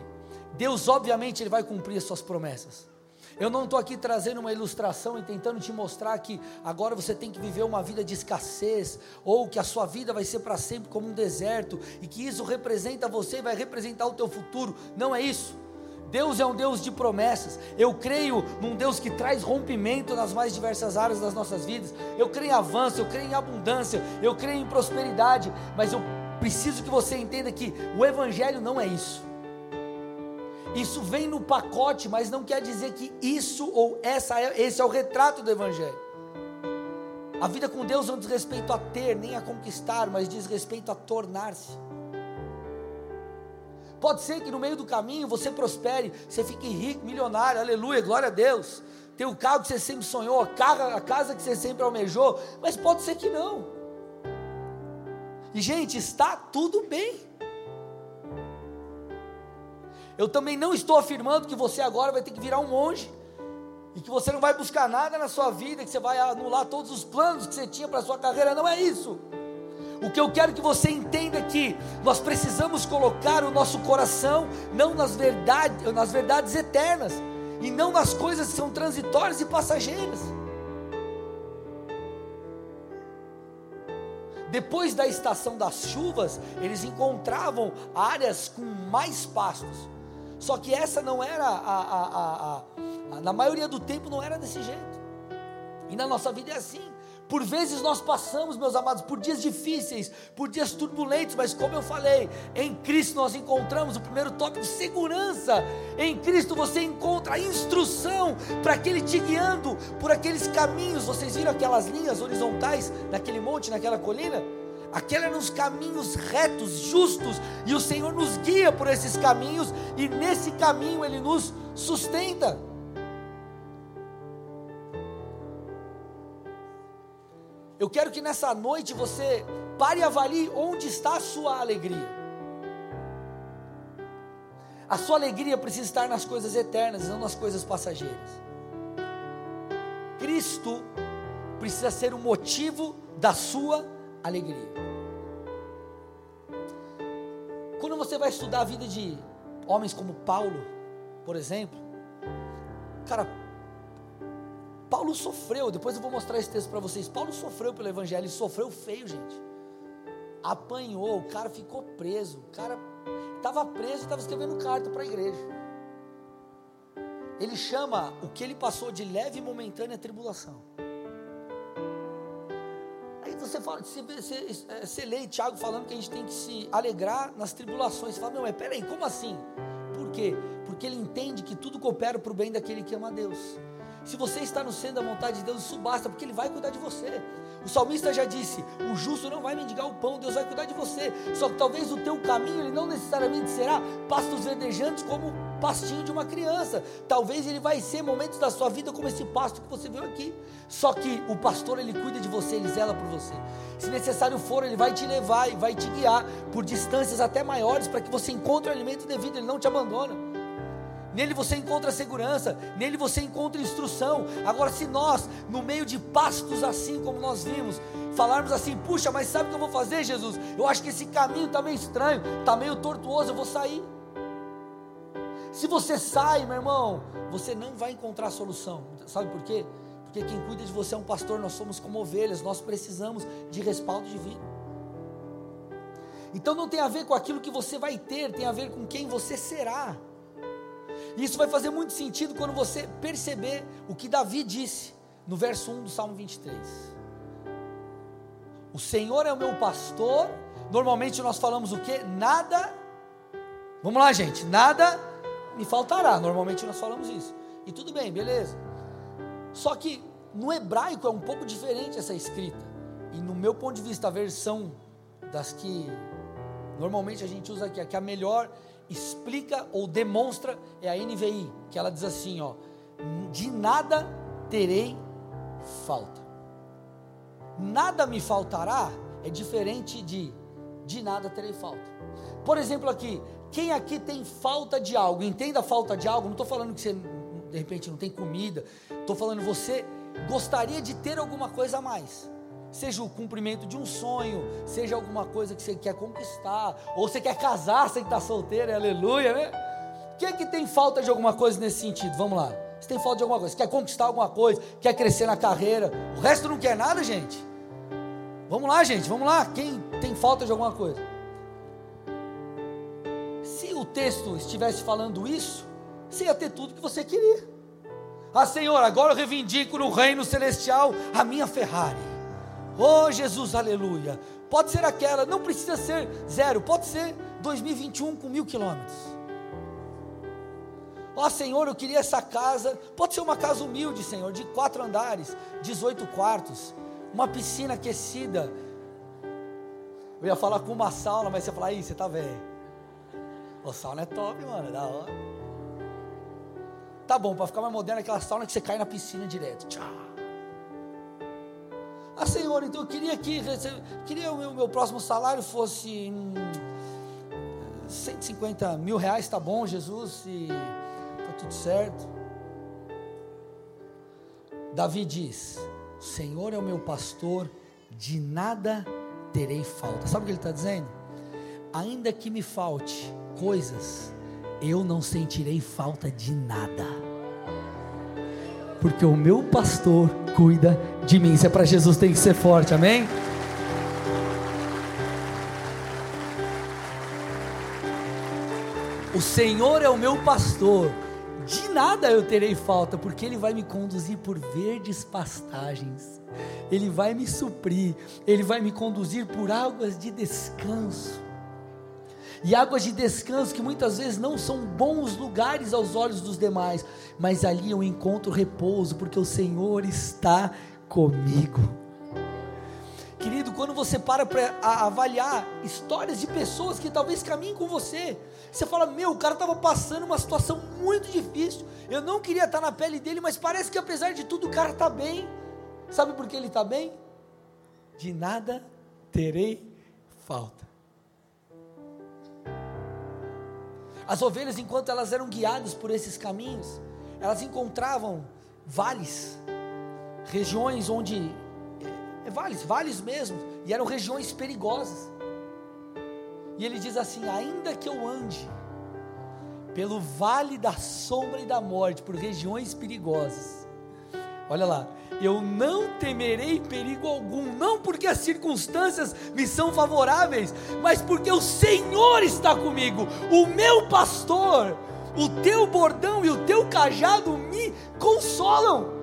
Deus obviamente ele vai cumprir as suas promessas. Eu não estou aqui trazendo uma ilustração e tentando te mostrar que agora você tem que viver uma vida de escassez, ou que a sua vida vai ser para sempre como um deserto, e que isso representa você e vai representar o teu futuro. Não é isso. Deus é um Deus de promessas. Eu creio num Deus que traz rompimento nas mais diversas áreas das nossas vidas. Eu creio em avanço, eu creio em abundância, eu creio em prosperidade, mas eu preciso que você entenda que o Evangelho não é isso. Isso vem no pacote, mas não quer dizer que isso ou essa é, esse é o retrato do Evangelho. A vida com Deus não diz respeito a ter, nem a conquistar, mas diz respeito a tornar-se. Pode ser que no meio do caminho você prospere, você fique rico, milionário, aleluia, glória a Deus. ter o carro que você sempre sonhou, a casa que você sempre almejou, mas pode ser que não. E gente, está tudo bem. Eu também não estou afirmando que você agora vai ter que virar um monge. E que você não vai buscar nada na sua vida, que você vai anular todos os planos que você tinha para a sua carreira. Não é isso. O que eu quero que você entenda é que nós precisamos colocar o nosso coração não nas nas verdades eternas e não nas coisas que são transitórias e passageiras. Depois da estação das chuvas, eles encontravam áreas com mais pastos. Só que essa não era a, a, a, a, na maioria do tempo não era desse jeito. E na nossa vida é assim. Por vezes nós passamos, meus amados, por dias difíceis, por dias turbulentos, mas como eu falei, em Cristo nós encontramos o primeiro toque de segurança. Em Cristo você encontra a instrução para aquele te guiando por aqueles caminhos. Vocês viram aquelas linhas horizontais naquele monte, naquela colina? Aqueles eram os caminhos retos, justos, e o Senhor nos guia por esses caminhos, e nesse caminho Ele nos sustenta. Eu quero que nessa noite você pare e avalie onde está a sua alegria. A sua alegria precisa estar nas coisas eternas, não nas coisas passageiras. Cristo precisa ser o motivo da sua alegria. Quando você vai estudar a vida de homens como Paulo, por exemplo, cara, Paulo sofreu, depois eu vou mostrar esse texto para vocês. Paulo sofreu pelo evangelho, ele sofreu feio, gente. Apanhou, o cara ficou preso, o cara estava preso e estava escrevendo carta para a igreja. Ele chama o que ele passou de leve e momentânea tribulação você, fala, você, você, é, você lê Tiago falando que a gente tem que se alegrar nas tribulações. Você fala, meu, mas peraí, como assim? Por quê? Porque ele entende que tudo coopera para o bem daquele que ama a Deus. Se você está no centro da vontade de Deus, isso basta, porque Ele vai cuidar de você. O salmista já disse: o justo não vai mendigar o pão, Deus vai cuidar de você. Só que talvez o teu caminho ele não necessariamente será pastos verdejantes como o pastinho de uma criança. Talvez ele vai ser momentos da sua vida como esse pasto que você viu aqui. Só que o pastor ele cuida de você, ele zela por você. Se necessário for, ele vai te levar e vai te guiar por distâncias até maiores para que você encontre o alimento devido, ele não te abandona. Nele você encontra segurança, nele você encontra instrução. Agora, se nós, no meio de pastos assim como nós vimos, falarmos assim: puxa, mas sabe o que eu vou fazer, Jesus? Eu acho que esse caminho está meio estranho, está meio tortuoso, eu vou sair. Se você sai, meu irmão, você não vai encontrar solução. Sabe por quê? Porque quem cuida de você é um pastor, nós somos como ovelhas, nós precisamos de respaldo divino. Então não tem a ver com aquilo que você vai ter, tem a ver com quem você será. Isso vai fazer muito sentido quando você perceber o que Davi disse no verso 1 do Salmo 23. O Senhor é o meu pastor. Normalmente nós falamos o que? Nada. Vamos lá, gente. Nada me faltará. Normalmente nós falamos isso. E tudo bem, beleza. Só que no hebraico é um pouco diferente essa escrita. E no meu ponto de vista, a versão das que normalmente a gente usa aqui, a que é a melhor explica ou demonstra é a NVI, que ela diz assim, ó: de nada terei falta. Nada me faltará é diferente de de nada terei falta. Por exemplo, aqui, quem aqui tem falta de algo? Entenda a falta de algo. Não estou falando que você de repente não tem comida. Estou falando você gostaria de ter alguma coisa a mais seja o cumprimento de um sonho, seja alguma coisa que você quer conquistar, ou você quer casar, que está solteiro, aleluia, né? Quem é que tem falta de alguma coisa nesse sentido? Vamos lá. Você tem falta de alguma coisa, quer conquistar alguma coisa, quer crescer na carreira, o resto não quer nada, gente. Vamos lá, gente, vamos lá. Quem tem falta de alguma coisa? Se o texto estivesse falando isso, você ia ter tudo que você queria. Ah, Senhor, agora eu reivindico no reino celestial a minha Ferrari. Oh Jesus, aleluia. Pode ser aquela, não precisa ser zero, pode ser 2021 com mil quilômetros. Ó oh, Senhor, eu queria essa casa. Pode ser uma casa humilde, Senhor, de quatro andares, 18 quartos, uma piscina aquecida. Eu ia falar com uma sauna, mas você ia falar, aí, você tá velho. O sauna é top, mano, é da hora. Tá bom, para ficar mais moderno, aquela sauna que você cai na piscina direto. Tchau. Ah, Senhor, então eu queria que queria o meu, meu próximo salário fosse hum, 150 mil reais, tá bom, Jesus, e tá tudo certo. Davi diz: Senhor é o meu pastor, de nada terei falta. Sabe o que ele está dizendo? Ainda que me falte coisas, eu não sentirei falta de nada, porque o meu pastor cuida de mim. Se é para Jesus, tem que ser forte, amém? O Senhor é o meu pastor, de nada eu terei falta, porque Ele vai me conduzir por verdes pastagens, Ele vai me suprir, Ele vai me conduzir por águas de descanso e águas de descanso que muitas vezes não são bons lugares aos olhos dos demais, mas ali eu encontro repouso, porque o Senhor está comigo. Querido, quando você para para avaliar histórias de pessoas que talvez caminhem com você, você fala: Meu, o cara estava passando uma situação muito difícil. Eu não queria estar na pele dele, mas parece que apesar de tudo o cara está bem. Sabe por que ele está bem? De nada terei falta. As ovelhas, enquanto elas eram guiadas por esses caminhos, elas encontravam vales, regiões onde. É, vales, vales mesmo, e eram regiões perigosas. E ele diz assim: ainda que eu ande pelo vale da sombra e da morte, por regiões perigosas, olha lá, eu não temerei perigo algum, não porque as circunstâncias me são favoráveis, mas porque o Senhor está comigo, o meu pastor, o teu bordão e o teu cajado me consolam.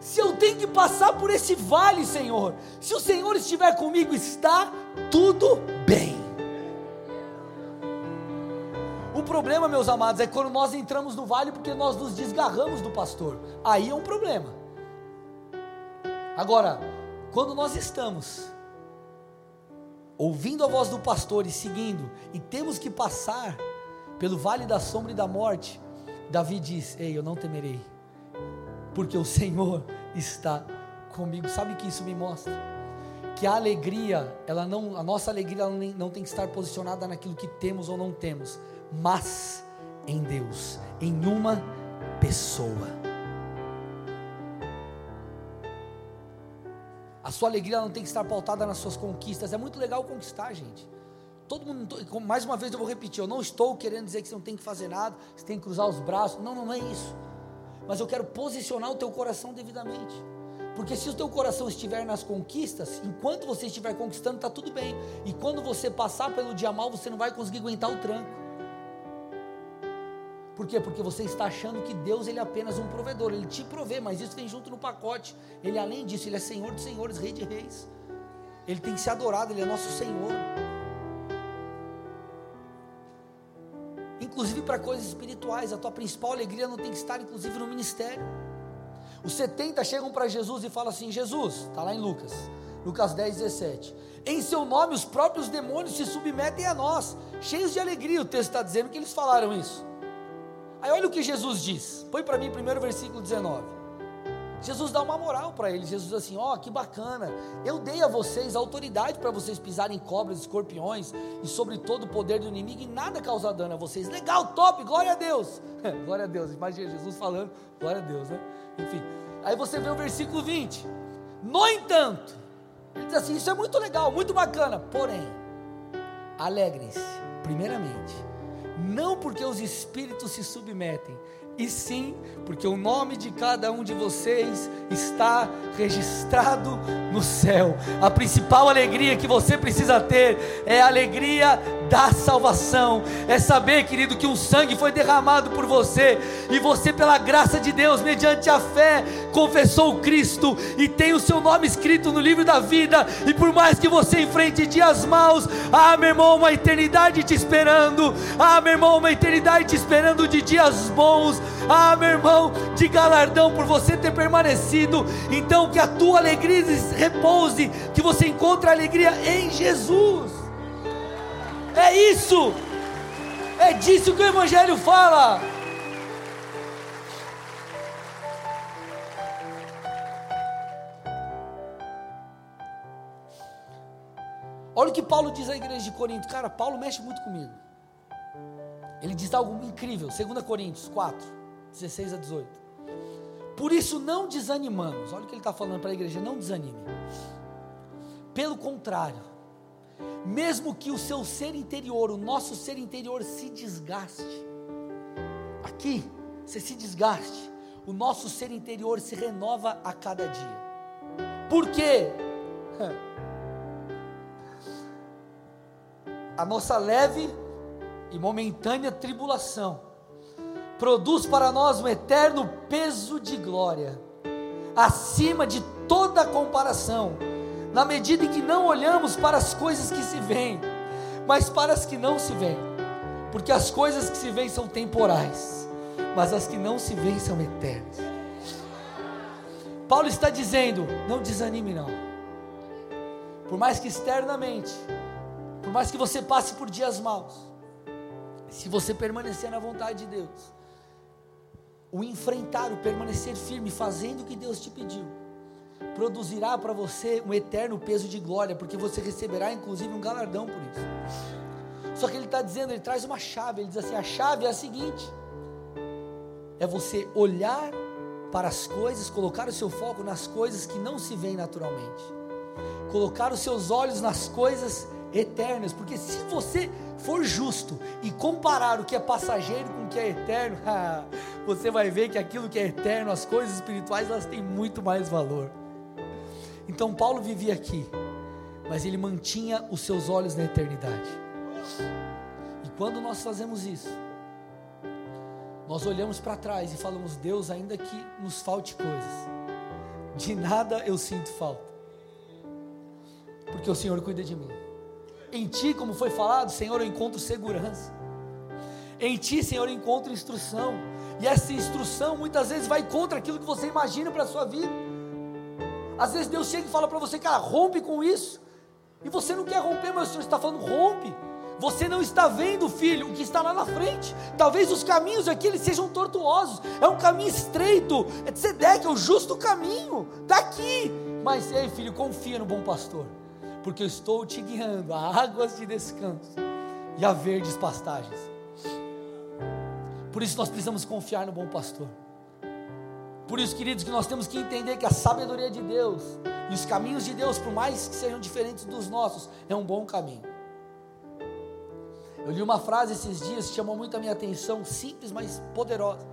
Se eu tenho que passar por esse vale, Senhor, se o Senhor estiver comigo, está tudo bem. Problema, meus amados, é quando nós entramos no vale porque nós nos desgarramos do pastor. Aí é um problema. Agora, quando nós estamos ouvindo a voz do pastor e seguindo, e temos que passar pelo vale da sombra e da morte, Davi diz: Ei, eu não temerei, porque o Senhor está comigo. Sabe o que isso me mostra? Que a alegria, ela não, a nossa alegria não tem que estar posicionada naquilo que temos ou não temos, mas em Deus, em uma pessoa. A sua alegria não tem que estar pautada nas suas conquistas. É muito legal conquistar, gente. Todo mundo, mais uma vez eu vou repetir, eu não estou querendo dizer que você não tem que fazer nada, você tem que cruzar os braços. Não, não é isso. Mas eu quero posicionar o teu coração devidamente. Porque se o teu coração estiver nas conquistas, enquanto você estiver conquistando, está tudo bem. E quando você passar pelo dia mal, você não vai conseguir aguentar o tranco. Por quê? Porque você está achando que Deus ele é apenas um provedor, ele te provê, mas isso vem junto no pacote. Ele além disso, ele é Senhor de senhores, Rei de reis. Ele tem que ser adorado, ele é nosso Senhor. Inclusive para coisas espirituais, a tua principal alegria não tem que estar inclusive no ministério. Os 70 chegam para Jesus e falam assim: Jesus, está lá em Lucas, Lucas 10, 17. Em seu nome os próprios demônios se submetem a nós, cheios de alegria. O texto está dizendo que eles falaram isso. Aí olha o que Jesus diz. Põe para mim primeiro versículo 19. Jesus dá uma moral para eles. Jesus diz assim: Ó, oh, que bacana. Eu dei a vocês autoridade para vocês pisarem cobras, escorpiões e sobre todo o poder do inimigo e nada causar dano a vocês. Legal, top, glória a Deus. glória a Deus. Imagina Jesus falando, glória a Deus, né? Enfim. Aí você vê o versículo 20. No entanto, ele diz assim: Isso é muito legal, muito bacana. Porém, alegrem-se, primeiramente não porque os espíritos se submetem, e sim porque o nome de cada um de vocês está registrado no céu. A principal alegria que você precisa ter é a alegria da salvação, é saber, querido, que um sangue foi derramado por você e você, pela graça de Deus, mediante a fé, confessou Cristo e tem o seu nome escrito no livro da vida. E por mais que você enfrente dias maus, ah, meu irmão, uma eternidade te esperando, ah, meu irmão, uma eternidade te esperando de dias bons ah, meu irmão, de galardão por você ter permanecido. Então, que a tua alegria repouse, que você encontre alegria em Jesus. É isso. É disso que o Evangelho fala. Olha o que Paulo diz à igreja de Corinto. Cara, Paulo mexe muito comigo. Ele diz algo incrível. 2 Coríntios 4, 16 a 18. Por isso não desanimamos. Olha o que ele está falando para a igreja: não desanime. Pelo contrário, mesmo que o seu ser interior, o nosso ser interior se desgaste, aqui você se desgaste, o nosso ser interior se renova a cada dia. Por quê? A nossa leve e momentânea tribulação produz para nós um eterno peso de glória, acima de toda comparação, na medida em que não olhamos para as coisas que se veem, mas para as que não se veem, porque as coisas que se veem são temporais, mas as que não se veem são eternas. Paulo está dizendo: não desanime, não. Por mais que externamente, por mais que você passe por dias maus, se você permanecer na vontade de Deus, o enfrentar, o permanecer firme, fazendo o que Deus te pediu, produzirá para você um eterno peso de glória, porque você receberá inclusive um galardão por isso. Só que ele está dizendo, ele traz uma chave, ele diz assim: a chave é a seguinte: é você olhar para as coisas, colocar o seu foco nas coisas que não se veem naturalmente, colocar os seus olhos nas coisas eternas, porque se você for justo e comparar o que é passageiro com o que é eterno, você vai ver que aquilo que é eterno, as coisas espirituais, elas têm muito mais valor. Então Paulo vivia aqui, mas ele mantinha os seus olhos na eternidade. E quando nós fazemos isso, nós olhamos para trás e falamos: Deus, ainda que nos falte coisas, de nada eu sinto falta, porque o Senhor cuida de mim. Em Ti, como foi falado, Senhor, eu encontro segurança. Em Ti, Senhor, eu encontro instrução. E essa instrução muitas vezes vai contra aquilo que você imagina para a sua vida. Às vezes Deus chega e fala para você, cara, rompe com isso. E você não quer romper, mas o Senhor está falando, rompe. Você não está vendo, filho, o que está lá na frente. Talvez os caminhos aqui eles sejam tortuosos. É um caminho estreito. É Sedeque, é o justo caminho. Daqui. Mas ei, filho, confia no bom pastor. Porque eu estou te guiando a águas de descanso e a verdes pastagens. Por isso nós precisamos confiar no bom pastor. Por isso, queridos, que nós temos que entender que a sabedoria de Deus e os caminhos de Deus, por mais que sejam diferentes dos nossos, é um bom caminho. Eu li uma frase esses dias que chamou muito a minha atenção, simples, mas poderosa.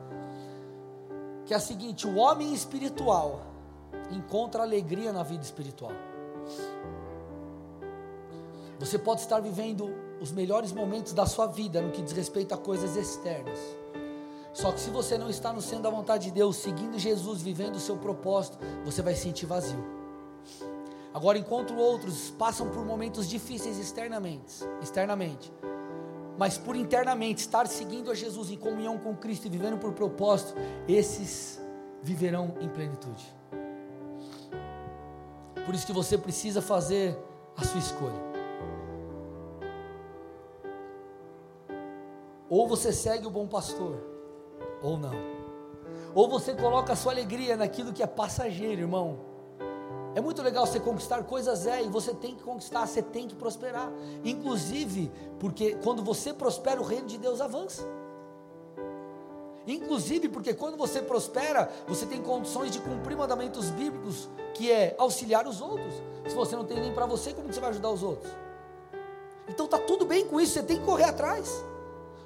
Que é a seguinte: o homem espiritual encontra alegria na vida espiritual. Você pode estar vivendo os melhores momentos da sua vida no que diz respeito a coisas externas. Só que se você não está no centro da vontade de Deus, seguindo Jesus, vivendo o seu propósito, você vai sentir vazio. Agora, enquanto outros passam por momentos difíceis externamente, externamente, mas por internamente estar seguindo a Jesus em comunhão com Cristo e vivendo por propósito, esses viverão em plenitude. Por isso que você precisa fazer a sua escolha. Ou você segue o bom pastor, ou não. Ou você coloca a sua alegria naquilo que é passageiro, irmão é muito legal você conquistar coisas, é, e você tem que conquistar, você tem que prosperar. Inclusive, porque quando você prospera, o reino de Deus avança. Inclusive, porque quando você prospera, você tem condições de cumprir mandamentos bíblicos, que é auxiliar os outros. Se você não tem nem para você, como você vai ajudar os outros? Então tá tudo bem com isso, você tem que correr atrás.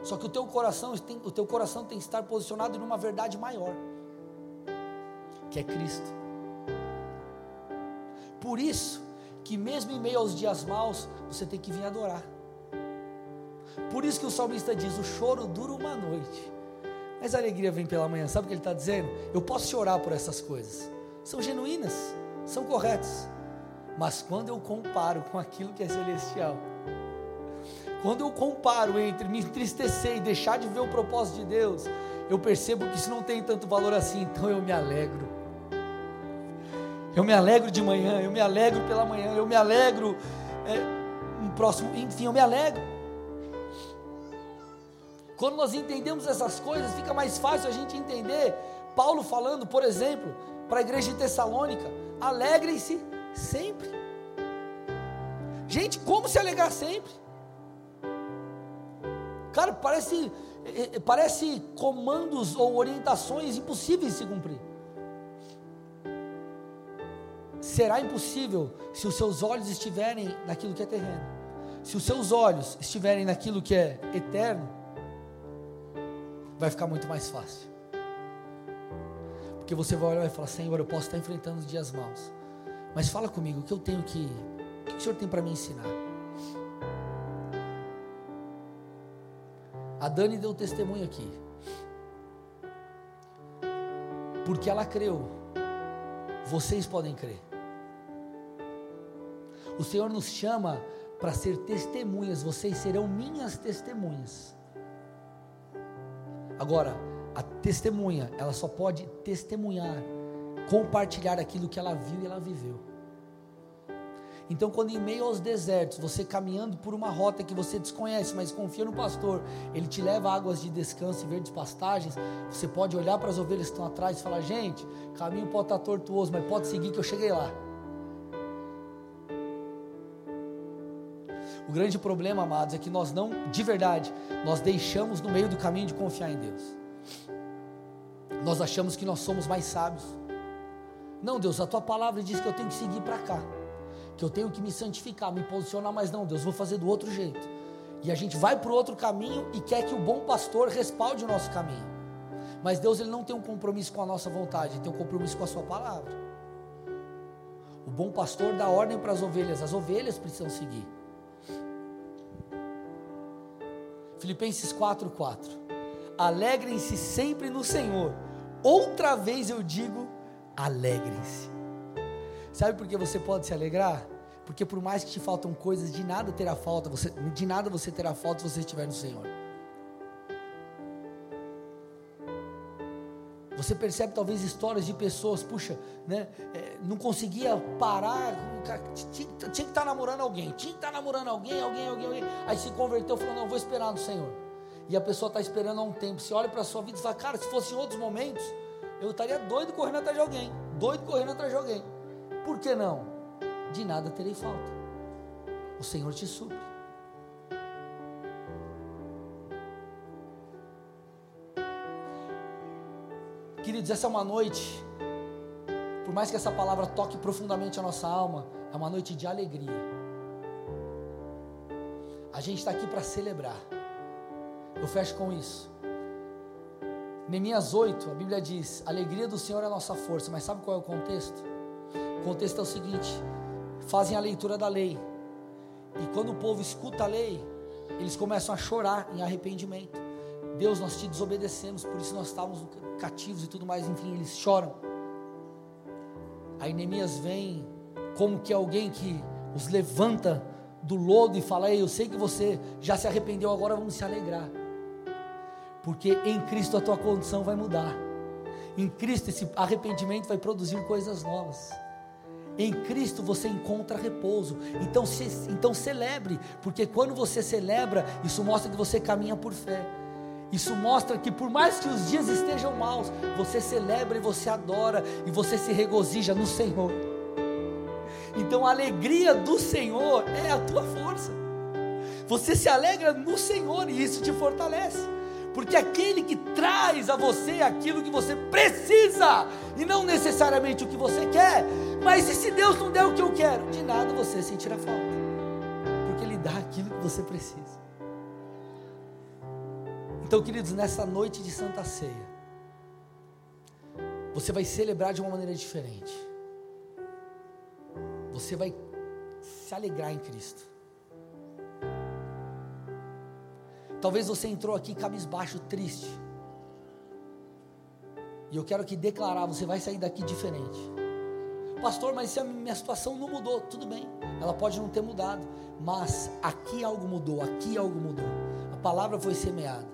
Só que o teu coração tem, o teu coração tem que estar posicionado numa verdade maior, que é Cristo. Por isso que mesmo em meio aos dias maus, você tem que vir adorar. Por isso que o salmista diz: o choro dura uma noite, mas a alegria vem pela manhã. Sabe o que ele está dizendo? Eu posso chorar por essas coisas, são genuínas, são corretas, mas quando eu comparo com aquilo que é celestial, quando eu comparo entre me entristecer e deixar de ver o propósito de Deus, eu percebo que isso não tem tanto valor assim, então eu me alegro. Eu me alegro de manhã, eu me alegro pela manhã, eu me alegro é, no próximo, enfim, eu me alegro. Quando nós entendemos essas coisas, fica mais fácil a gente entender. Paulo falando, por exemplo, para a igreja de Tessalônica: alegrem-se sempre. Gente, como se alegrar sempre? Cara, parece, eh, eh, parece comandos ou orientações impossíveis de se cumprir. Será impossível se os seus olhos estiverem naquilo que é terreno. Se os seus olhos estiverem naquilo que é eterno, vai ficar muito mais fácil. Porque você vai olhar e falar: Senhor, eu posso estar enfrentando os dias maus, mas fala comigo, o que eu tenho que. O que o Senhor tem para me ensinar? A Dani deu testemunho aqui. Porque ela creu. Vocês podem crer. O Senhor nos chama para ser testemunhas. Vocês serão minhas testemunhas. Agora, a testemunha, ela só pode testemunhar, compartilhar aquilo que ela viu e ela viveu. Então, quando em meio aos desertos, você caminhando por uma rota que você desconhece, mas confia no pastor, ele te leva águas de descanso e verdes pastagens, você pode olhar para as ovelhas que estão atrás e falar: gente, caminho pode estar tortuoso, mas pode seguir que eu cheguei lá. O grande problema, amados, é que nós não, de verdade, nós deixamos no meio do caminho de confiar em Deus. Nós achamos que nós somos mais sábios. Não, Deus, a tua palavra diz que eu tenho que seguir para cá que eu tenho que me santificar, me posicionar, mas não, Deus, vou fazer do outro jeito. E a gente vai para o outro caminho e quer que o bom pastor respalde o nosso caminho. Mas Deus ele não tem um compromisso com a nossa vontade, ele tem um compromisso com a sua palavra. O bom pastor dá ordem para as ovelhas, as ovelhas precisam seguir. Filipenses 4:4. Alegrem-se sempre no Senhor. Outra vez eu digo, alegrem-se. Sabe por que você pode se alegrar? Porque por mais que te faltam coisas, de nada terá falta, você, de nada você terá falta se você estiver no Senhor. Você percebe talvez histórias de pessoas, puxa, né, é, não conseguia parar, tinha, tinha, que estar namorando alguém, tinha que estar namorando alguém, alguém, alguém, alguém. Aí se converteu, falou: Não, vou esperar no Senhor. E a pessoa está esperando há um tempo. Você olha para a sua vida e fala: Cara, se fosse em outros momentos, eu estaria doido correndo atrás de alguém, doido correndo atrás de alguém. Por que não? De nada terei falta. O Senhor te supre. Queridos, essa é uma noite, por mais que essa palavra toque profundamente a nossa alma, é uma noite de alegria. A gente está aqui para celebrar. Eu fecho com isso. Neemias 8, a Bíblia diz: alegria do Senhor é a nossa força, mas sabe qual é o contexto? Contexto é o seguinte: fazem a leitura da lei, e quando o povo escuta a lei, eles começam a chorar em arrependimento. Deus, nós te desobedecemos, por isso nós estávamos cativos e tudo mais, enfim, eles choram. Aí Neemias vem como que alguém que os levanta do lodo e fala: Ei, eu sei que você já se arrependeu, agora vamos se alegrar. Porque em Cristo a tua condição vai mudar. Em Cristo esse arrependimento vai produzir coisas novas. Em Cristo você encontra repouso. Então, se, então celebre, porque quando você celebra, isso mostra que você caminha por fé. Isso mostra que por mais que os dias estejam maus, você celebra e você adora e você se regozija no Senhor. Então a alegria do Senhor é a tua força. Você se alegra no Senhor e isso te fortalece. Porque aquele que traz a você aquilo que você precisa e não necessariamente o que você quer, mas e se Deus não der o que eu quero? De nada você sentirá falta, porque Ele dá aquilo que você precisa. Então, queridos, nessa noite de Santa Ceia, você vai celebrar de uma maneira diferente. Você vai se alegrar em Cristo. Talvez você entrou aqui cabisbaixo, triste. E eu quero aqui declarar: você vai sair daqui diferente. Pastor, mas se a minha situação não mudou, tudo bem, ela pode não ter mudado, mas aqui algo mudou, aqui algo mudou. A palavra foi semeada,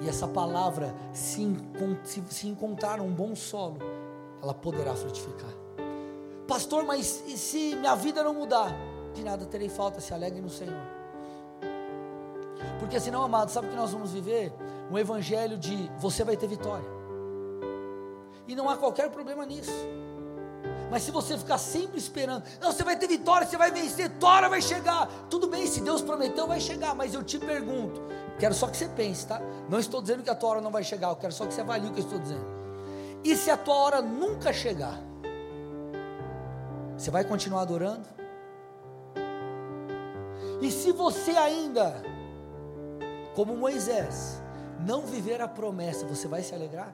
e essa palavra, se, se, se encontrar um bom solo, ela poderá frutificar. Pastor, mas se minha vida não mudar? De nada terei falta, se alegre no Senhor. Porque senão, amado, sabe que nós vamos viver? Um evangelho de você vai ter vitória. E não há qualquer problema nisso. Mas se você ficar sempre esperando, não, você vai ter vitória, você vai vencer, tua hora vai chegar. Tudo bem, se Deus prometeu, vai chegar. Mas eu te pergunto, quero só que você pense, tá? Não estou dizendo que a tua hora não vai chegar, eu quero só que você avalie o que eu estou dizendo. E se a tua hora nunca chegar? Você vai continuar adorando? E se você ainda, como Moisés, não viver a promessa, você vai se alegrar?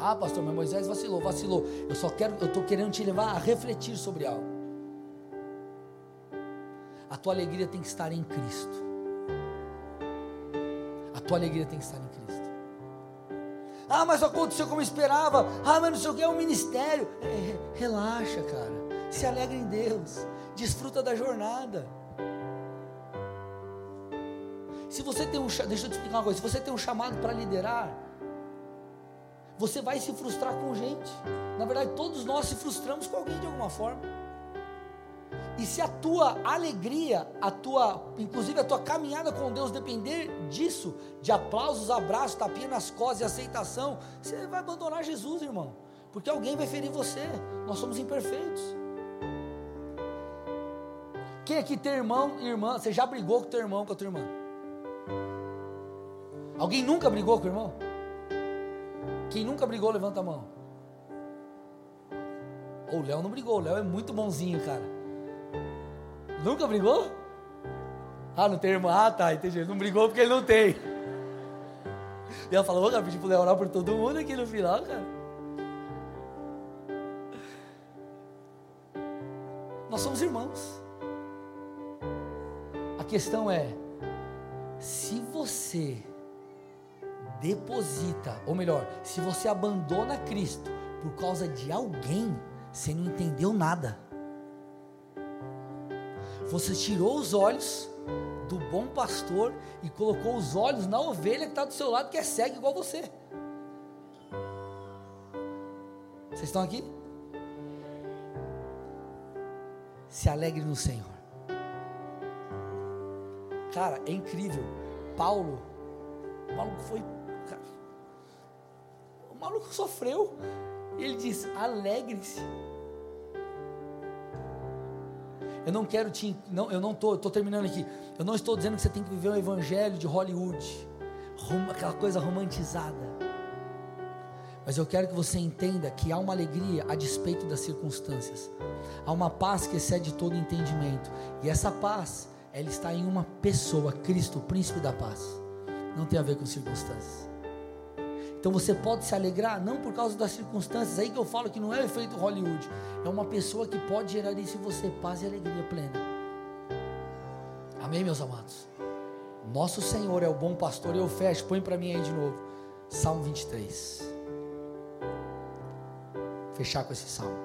Ah, pastor, mas Moisés vacilou, vacilou. Eu só quero, eu estou querendo te levar a refletir sobre algo. A tua alegria tem que estar em Cristo. A tua alegria tem que estar em Cristo. Ah, mas aconteceu como esperava. Ah, mas não sei o que é um ministério. É, relaxa, cara. Se alegra em Deus. Desfruta da jornada. Se você tem um, deixa eu te explicar uma coisa. Se você tem um chamado para liderar, você vai se frustrar com gente. Na verdade, todos nós se frustramos com alguém de alguma forma. E se a tua alegria, a tua, inclusive a tua caminhada com Deus depender disso, de aplausos, abraços, tapinha nas costas e aceitação, você vai abandonar Jesus, irmão. Porque alguém vai ferir você. Nós somos imperfeitos. Quem aqui tem irmão e irmã? Você já brigou com teu irmão, com a tua irmã? Alguém nunca brigou com o irmão? Quem nunca brigou, levanta a mão. Oh, o Léo não brigou, o Léo é muito bonzinho, cara. Nunca brigou? Ah, não tem irmão? Ah, tá, entendi. Não brigou porque ele não tem. E ela falou, vou pedir pro Léo orar por todo mundo aqui no final, cara. Nós somos irmãos. A questão é, se você deposita, ou melhor, se você abandona Cristo por causa de alguém, você não entendeu nada. Você tirou os olhos do bom pastor e colocou os olhos na ovelha que está do seu lado, que é cega igual você. Vocês estão aqui? Se alegre no Senhor. Cara, é incrível. Paulo, o maluco foi o maluco sofreu. E ele diz: alegre-se. Eu não quero te. Não, eu não estou. Estou terminando aqui. Eu não estou dizendo que você tem que viver um evangelho de Hollywood. aquela coisa romantizada. Mas eu quero que você entenda que há uma alegria a despeito das circunstâncias. Há uma paz que excede todo entendimento. E essa paz, ela está em uma pessoa, Cristo, o príncipe da paz. Não tem a ver com circunstâncias. Então você pode se alegrar, não por causa das circunstâncias, aí que eu falo que não é o efeito Hollywood, é uma pessoa que pode gerar isso em você, paz e alegria plena. Amém, meus amados? Nosso Senhor é o bom pastor, e eu fecho, põe para mim aí de novo, Salmo 23. Fechar com esse salmo.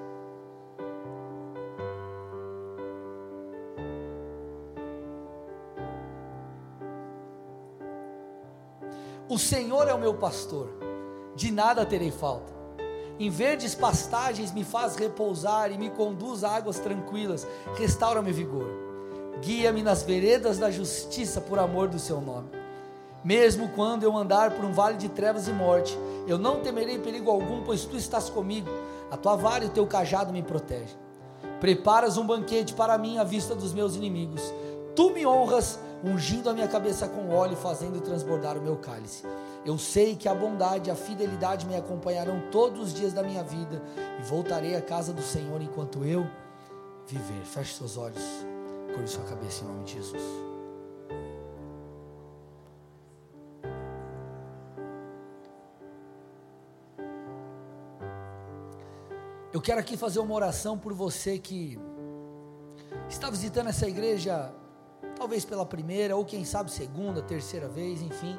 O Senhor é o meu pastor de nada terei falta. Em verdes pastagens me faz repousar e me conduz a águas tranquilas, restaura-me vigor. Guia-me nas veredas da justiça por amor do seu nome. Mesmo quando eu andar por um vale de trevas e morte, eu não temerei perigo algum, pois tu estás comigo. A tua vara e o teu cajado me protegem. Preparas um banquete para mim à vista dos meus inimigos. Tu me honras, ungindo a minha cabeça com óleo fazendo transbordar o meu cálice. Eu sei que a bondade e a fidelidade me acompanharão todos os dias da minha vida e voltarei à casa do Senhor enquanto eu viver. Feche seus olhos, curve sua cabeça em nome de Jesus. Eu quero aqui fazer uma oração por você que está visitando essa igreja, talvez pela primeira, ou quem sabe segunda, terceira vez, enfim